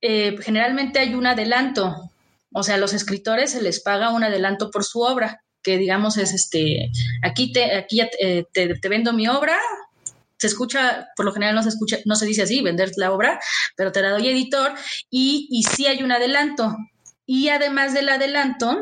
eh, generalmente hay un adelanto, o sea, a los escritores se les paga un adelanto por su obra que digamos es este, aquí te, aquí eh, te, vendo mi obra, se escucha, por lo general no se escucha, no se dice así, vender la obra, pero te la doy editor y, y sí hay un adelanto. Y además del adelanto,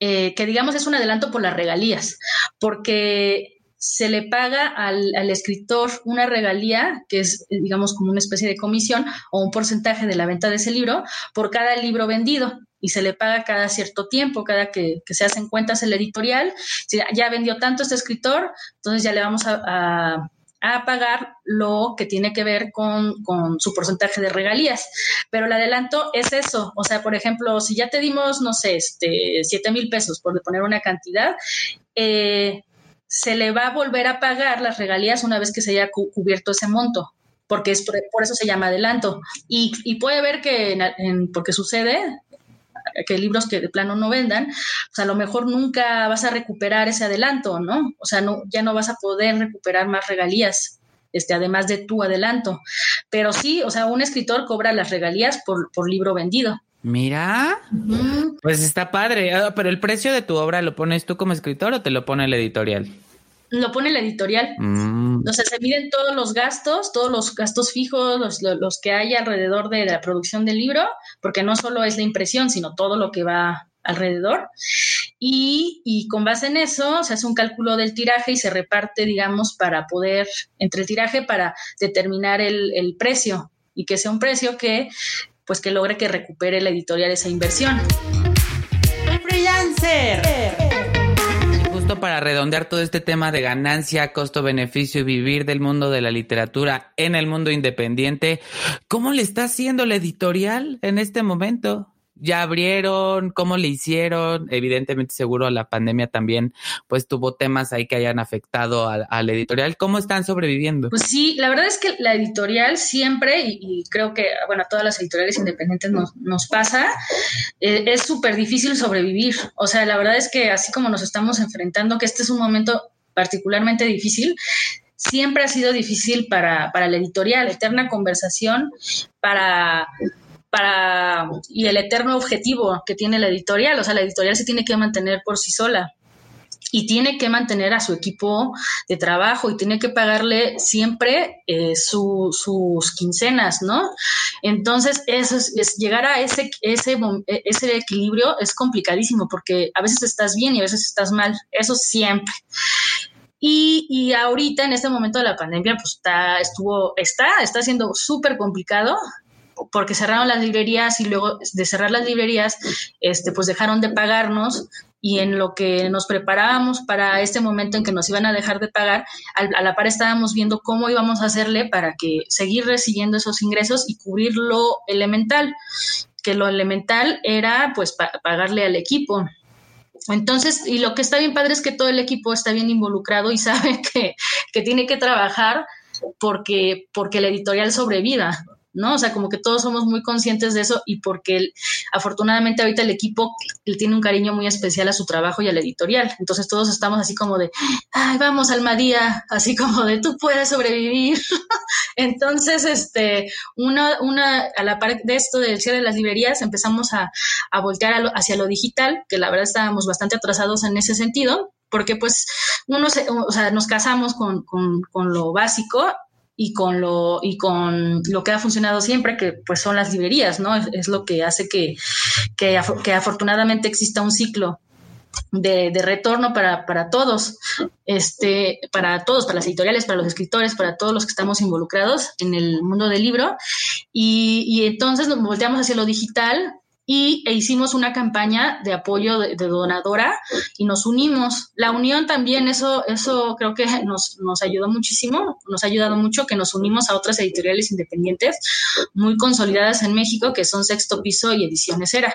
eh, que digamos es un adelanto por las regalías, porque se le paga al, al, escritor una regalía, que es, digamos, como una especie de comisión o un porcentaje de la venta de ese libro por cada libro vendido y se le paga cada cierto tiempo, cada que, se hacen cuentas el editorial. Si ya vendió tanto este escritor, entonces ya le vamos a, pagar lo que tiene que ver con, su porcentaje de regalías. Pero el adelanto es eso. O sea, por ejemplo, si ya te dimos, no sé, este, 7 mil pesos, por poner una cantidad, eh, se le va a volver a pagar las regalías una vez que se haya cubierto ese monto porque es por, eso se llama adelanto. Y, puede ver que, porque sucede, que libros que de plano no vendan, pues a lo mejor nunca vas a recuperar ese adelanto, ¿no? O sea, no, ya no vas a poder recuperar más regalías. Este, además de tu adelanto. Pero sí, o sea, un escritor cobra las regalías por, por libro vendido. Mira, pues está padre. Ah, pero el precio de tu obra lo pones tú como escritor o te lo pone el editorial? Lo pone la editorial. Mm. O sea, se miden todos los gastos, todos los gastos fijos, los, los, que hay alrededor de la producción del libro, porque no solo es la impresión, sino todo lo que va alrededor. Y, y, con base en eso se hace un cálculo del tiraje y se reparte, digamos, para poder, entre el tiraje, para determinar el, el precio y que sea un precio que, pues, que logre que recupere la editorial esa inversión. Freelancer para redondear todo este tema de ganancia, costo-beneficio y vivir del mundo de la literatura en el mundo independiente, ¿cómo le está haciendo la editorial en este momento? Ya abrieron, cómo le hicieron, evidentemente seguro la pandemia también pues tuvo temas ahí que hayan afectado al, editorial, ¿cómo están sobreviviendo? Pues sí, la verdad es que la editorial siempre, y, creo que bueno, a todas las editoriales independientes nos, pasa, eh, es súper difícil sobrevivir, o sea, la verdad es que así como nos estamos enfrentando, que este es un momento particularmente difícil, siempre ha sido difícil para, para la editorial, eterna conversación para para y el eterno objetivo que tiene la editorial, o sea, la editorial se tiene que mantener por sí sola. y tiene que mantener a su equipo de trabajo y tiene que pagarle siempre eh, sus quincenas, ¿no? Entonces, eso es, llegar a ese, ese, ese equilibrio es complicadísimo porque a veces estás bien y a veces estás mal, eso siempre. Y, y ahorita, en este momento de la pandemia, pues está, estuvo, está, está siendo súper complicado porque cerraron las librerías y luego de cerrar las librerías, este, pues dejaron de pagarnos y en lo que nos preparábamos para este momento en que nos iban a dejar de pagar, a, la par estábamos viendo cómo íbamos a hacerle para que seguir recibiendo esos ingresos y cubrir lo elemental, que lo elemental era pues pagarle al equipo. Entonces, y lo que está bien padre es que todo el equipo está bien involucrado y sabe <laughs> que, que tiene que trabajar porque, porque la editorial sobreviva. ¿No? O sea, como que todos somos muy conscientes de eso y porque afortunadamente ahorita el equipo le tiene un cariño muy especial a su trabajo y al editorial. Entonces todos estamos así como de, ay, vamos, Almadía, así como de, tú puedes sobrevivir. <laughs> Entonces, este, una, una, a la par de esto del cierre de las librerías, empezamos a, a voltear hacia lo digital, que la verdad estábamos bastante atrasados en ese sentido, porque pues uno se, o sea, nos casamos con, con, con lo básico y con lo y con lo que ha funcionado siempre que pues son las librerías no es, lo que hace que, que, afortunadamente exista un ciclo de, de retorno para, para, todos, este, para todos, para las editoriales, para los escritores, para todos los que estamos involucrados en el mundo del libro. Y, y entonces nos volteamos hacia lo digital y e hicimos una campaña de apoyo de, donadora y nos unimos. La unión también, eso, eso creo que nos, nos ayudó muchísimo, nos ha ayudado mucho que nos unimos a otras editoriales independientes muy consolidadas en México, que son Sexto Piso y Ediciones Era.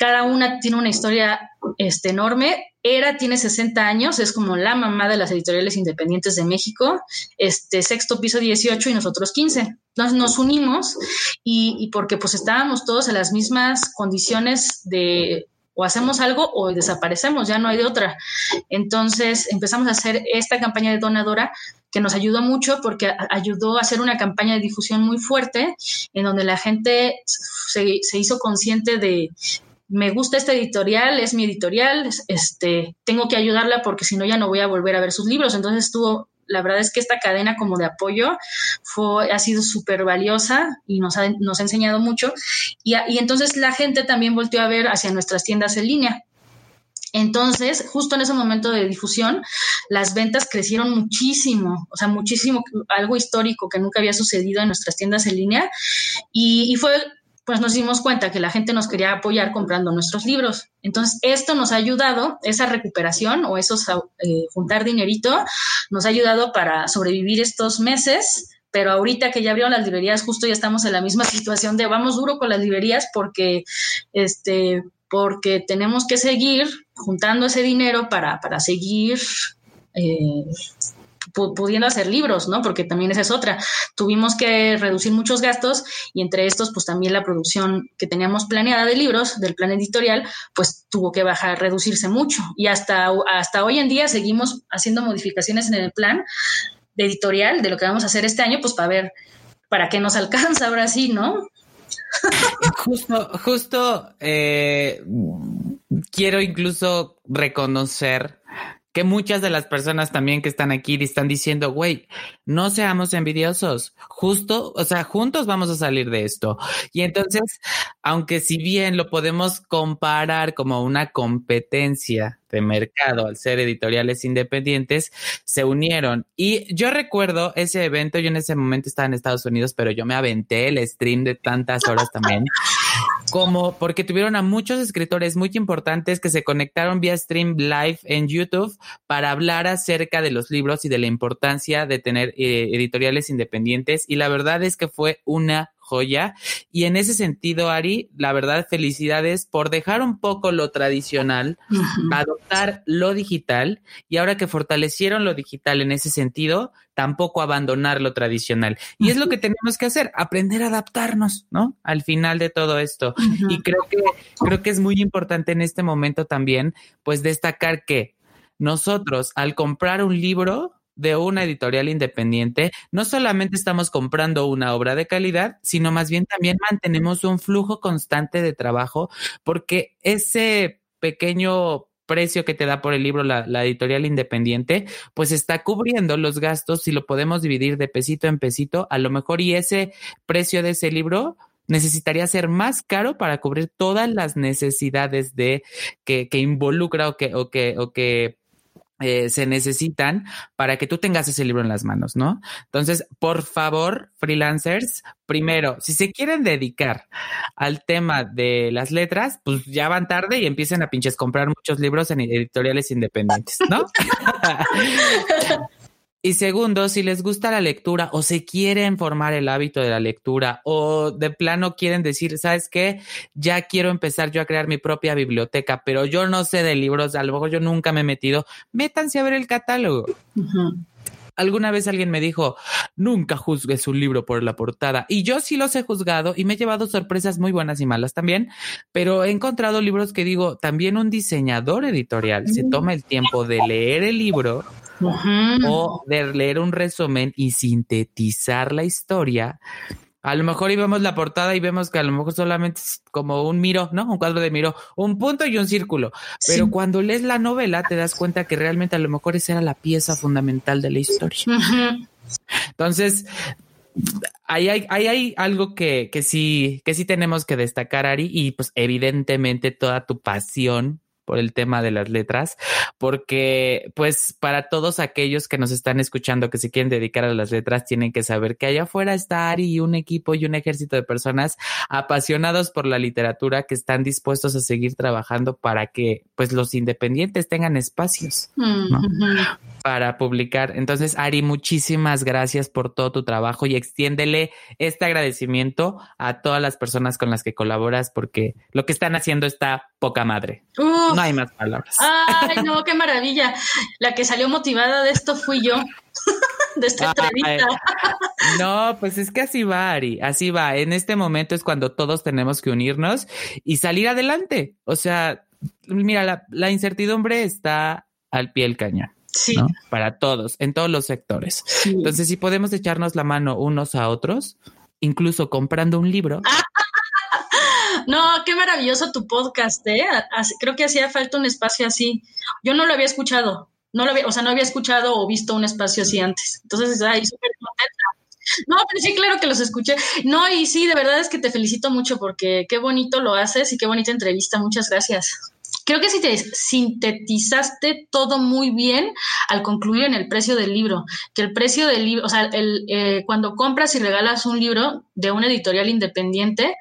Cada una tiene una historia este, enorme. Era tiene 60 años, es como la mamá de las editoriales independientes de México. Este, sexto piso 18 y nosotros 15. Entonces nos unimos y, y porque pues estábamos todos en las mismas condiciones de o hacemos algo o desaparecemos, ya no hay de otra. Entonces empezamos a hacer esta campaña de donadora que nos ayudó mucho porque ayudó a hacer una campaña de difusión muy fuerte en donde la gente se, se hizo consciente de, me gusta esta editorial, es mi editorial, este, tengo que ayudarla porque si no ya no voy a volver a ver sus libros. Entonces estuvo, la verdad es que esta cadena como de apoyo fue, ha sido súper valiosa y nos ha, nos ha enseñado mucho. Y, y entonces la gente también volteó a ver hacia nuestras tiendas en línea. Entonces, justo en ese momento de difusión, las ventas crecieron muchísimo, o sea, muchísimo, algo histórico que nunca había sucedido en nuestras tiendas en línea. Y fue pues nos dimos cuenta que la gente nos quería apoyar comprando nuestros libros. Entonces, esto nos ha ayudado, esa recuperación o esos eh, juntar dinerito, nos ha ayudado para sobrevivir estos meses. Pero ahorita que ya abrieron las librerías, justo ya estamos en la misma situación de vamos duro con las librerías porque, este, porque tenemos que seguir juntando ese dinero para, para seguir eh, pudiendo hacer libros, ¿no? Porque también esa es otra. Tuvimos que reducir muchos gastos y entre estos, pues también la producción que teníamos planeada de libros del plan editorial, pues tuvo que bajar, reducirse mucho. Y hasta, hasta hoy en día seguimos haciendo modificaciones en el plan de editorial de lo que vamos a hacer este año, pues para ver para qué nos alcanza ahora sí, ¿no? <laughs> justo, justo eh, quiero incluso reconocer que muchas de las personas también que están aquí están diciendo, güey, no seamos envidiosos, justo, o sea, juntos vamos a salir de esto. Y entonces, aunque si bien lo podemos comparar como una competencia de mercado al ser editoriales independientes, se unieron. Y yo recuerdo ese evento, yo en ese momento estaba en Estados Unidos, pero yo me aventé el stream de tantas horas también <laughs> como porque tuvieron a muchos escritores muy importantes que se conectaron vía stream live en YouTube para hablar acerca de los libros y de la importancia de tener eh, editoriales independientes. Y la verdad es que fue una joya. Y en ese sentido, Ari, la verdad, felicidades por dejar un poco lo tradicional, adoptar lo digital y ahora que fortalecieron lo digital en ese sentido, tampoco abandonar lo tradicional. Y es lo que tenemos que hacer, aprender a adaptarnos, ¿no? Al final de todo esto. Y creo que, creo que es muy importante en este momento también, pues destacar que nosotros al comprar un libro, de una editorial independiente, no solamente estamos comprando una obra de calidad, sino más bien también mantenemos un flujo constante de trabajo porque ese pequeño precio que te da por el libro la, editorial independiente, pues está cubriendo los gastos, si lo podemos dividir de pesito en pesito, a lo mejor y ese precio de ese libro necesitaría ser más caro para cubrir todas las necesidades de que, que involucra o que, o que, o que eh, se necesitan para que tú tengas ese libro en las manos, ¿no? Entonces, por favor, freelancers, primero, si se quieren dedicar al tema de las letras, pues ya van tarde y empiecen a pinches comprar muchos libros en editoriales independientes, ¿no? <laughs> Y segundo, si les gusta la lectura o se quieren formar el hábito de la lectura o de plano quieren decir, ¿sabes qué? Ya quiero empezar yo a crear mi propia biblioteca, pero yo no sé de libros, a lo mejor yo nunca me he metido, métanse a ver el catálogo. Alguna vez alguien me dijo, nunca juzgues un libro por la portada. Y yo sí los he juzgado y me he llevado sorpresas muy buenas y malas también, pero he encontrado libros que digo, también un diseñador editorial se toma el tiempo de leer el libro o de leer un resumen y sintetizar la historia. A lo mejor y vemos la portada y vemos que a lo mejor solamente es como un miro, ¿no? Un cuadro de miro, un punto y un círculo. Pero cuando lees la novela te das cuenta que realmente a lo mejor esa era la pieza fundamental de la historia. Entonces, ahí hay, hay algo que, que sí, que sí tenemos que destacar, Ari, y pues evidentemente toda tu pasión por el tema de las letras, porque pues para todos aquellos que nos están escuchando que se quieren dedicar a las letras, tienen que saber que allá afuera está Ari y un equipo y un ejército de personas apasionados por la literatura que están dispuestos a seguir trabajando para que pues los independientes tengan espacios para publicar. Entonces, Ari, muchísimas gracias por todo tu trabajo y extiéndele este agradecimiento a todas las personas con las que colaboras porque lo que están haciendo está poca madre. no hay más palabras. Ay, no, qué maravilla. La que salió motivada de esto fui yo. <laughs> de esta entrevista. <laughs> no, pues es que así va, Ari, así va. En este momento es cuando todos tenemos que unirnos y salir adelante. O sea, mira, la, incertidumbre está al pie del cañón. Sí. Para todos, en todos los sectores. Entonces, si podemos echarnos la mano unos a otros, incluso comprando un libro. <laughs> No, qué maravilloso tu podcast, ¿eh? Creo que hacía falta un espacio así. Yo no lo había escuchado, no lo había, o sea, no había escuchado o visto un espacio así antes. Entonces, ay, súper contenta. No, pero sí, claro que los escuché. No, y sí, de verdad es que te felicito mucho porque qué bonito lo haces y qué bonita entrevista. Muchas gracias. Creo que si te sintetizaste todo muy bien al concluir en el precio del libro, que el precio del libro, o sea, el, eh, cuando compras y regalas un libro de una editorial independiente,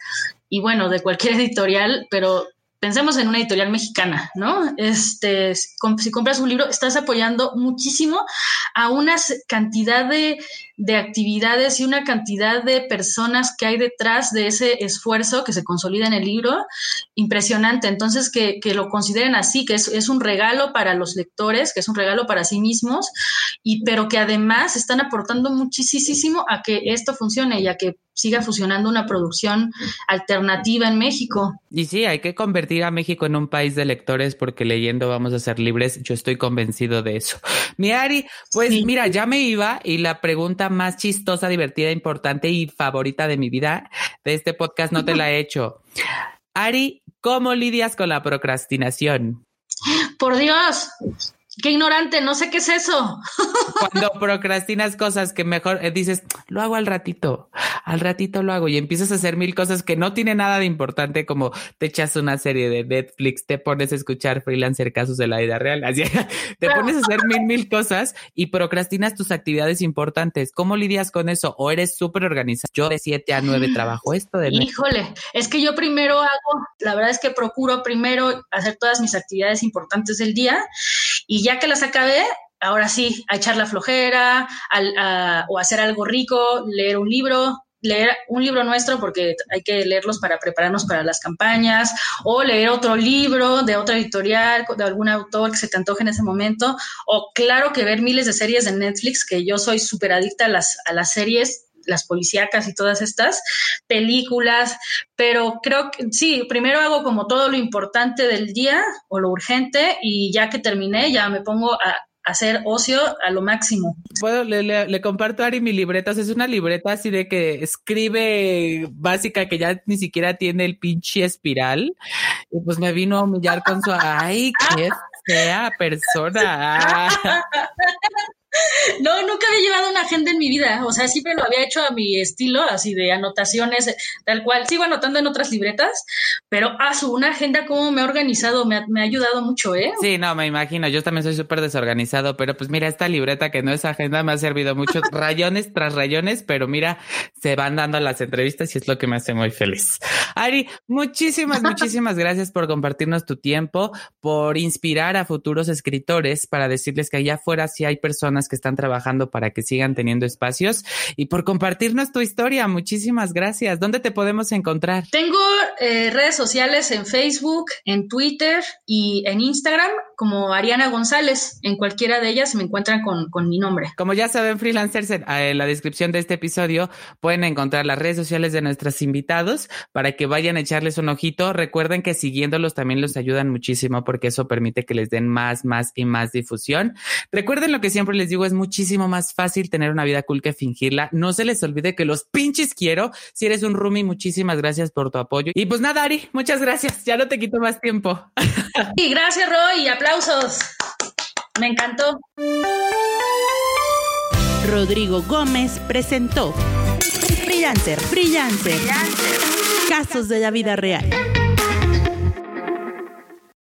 y bueno, de cualquier <laughs> editorial, pero pensemos en una editorial mexicana, ¿no? Este, si compras un libro, estás apoyando muchísimo a una cantidad de, de, actividades y una cantidad de personas que hay detrás de ese esfuerzo que se consolida en el libro, impresionante. Entonces, que, que lo consideren así, que es, es, un regalo para los lectores, que es un regalo para sí mismos, y, pero que además están aportando muchísimo a que esto funcione y a que siga fusionando una producción alternativa en México. Y sí, hay que convertir a México en un país de lectores porque leyendo vamos a ser libres. Yo estoy convencido de eso. Mi Ari, pues mira, ya me iba y la pregunta más chistosa, divertida, importante y favorita de mi vida de este podcast no te la he hecho. Ari, ¿cómo lidias con la procrastinación? Por Dios, Qué ignorante, no sé qué es eso. Cuando procrastinas cosas que mejor eh, dices, lo hago al ratito, al ratito lo hago y empiezas a hacer mil cosas que no tiene nada de importante, como te echas una serie de Netflix, te pones a escuchar freelancer casos de la vida real, así <laughs> te pones a hacer mil, mil cosas y procrastinas tus actividades importantes. ¿Cómo lidias con eso? ¿O eres súper organizado? Yo de siete a nueve trabajo esto de... Híjole, es que yo primero hago, la verdad es que procuro primero hacer todas mis actividades importantes del día y ya que las acabé, ahora sí, a echar la flojera o hacer algo rico, leer un libro, leer un libro nuestro porque hay que leerlos para prepararnos para las campañas o leer otro libro de otra editorial, de algún autor que se te antoje en ese momento o claro que ver miles de series de Netflix, que yo soy súper adicta a las, a las series las policíacas y todas estas películas, pero creo que sí, primero hago como todo lo importante del día o lo urgente y ya que terminé ya me pongo a hacer ocio a lo máximo. Puedo, le, comparto a Ari mi libreta, es una libreta así de que escribe básica que ya ni siquiera tiene el pinche espiral y pues me vino a humillar con su, ay, qué fea persona. <laughs> <laughs> No, nunca había llevado una agenda en mi vida. O sea, siempre lo había hecho a mi estilo, así de anotaciones, tal cual. Sigo anotando en otras libretas, pero a su una agenda, cómo me ha organizado, me ha, me ha ayudado mucho, ¿eh? Sí, no, me imagino. Yo también soy súper desorganizado, pero pues mira, esta libreta que no es agenda me ha servido mucho, <laughs> rayones tras rayones, pero mira, se van dando las entrevistas y es lo que me hace muy feliz. Ari, muchísimas, <laughs> muchísimas gracias por compartirnos tu tiempo, por inspirar a futuros escritores para decirles que allá afuera sí hay personas que están trabajando para que sigan teniendo espacios y por compartirnos tu historia. Muchísimas gracias. ¿Dónde te podemos encontrar? Tengo eh, redes sociales en Facebook, en Twitter y en Instagram como Ariana González. En cualquiera de ellas me encuentran con, con mi nombre. Como ya saben, freelancers, en, en la descripción de este episodio pueden encontrar las redes sociales de nuestros invitados para que vayan a echarles un ojito. Recuerden que siguiéndolos también los ayudan muchísimo porque eso permite que les den más, más y más difusión. Recuerden lo que siempre les digo, es muchísimo más fácil tener una vida cool que fingirla. No se les olvide que los pinches quiero. Si eres un roomie, muchísimas gracias por tu apoyo. Y pues nada, Ari, muchas gracias. Ya no te quito más tiempo. <laughs> Y gracias, Roy, y aplausos. Me encantó. Rodrigo Gómez presentó Freelancer, Freelancer, Casos de la vida real.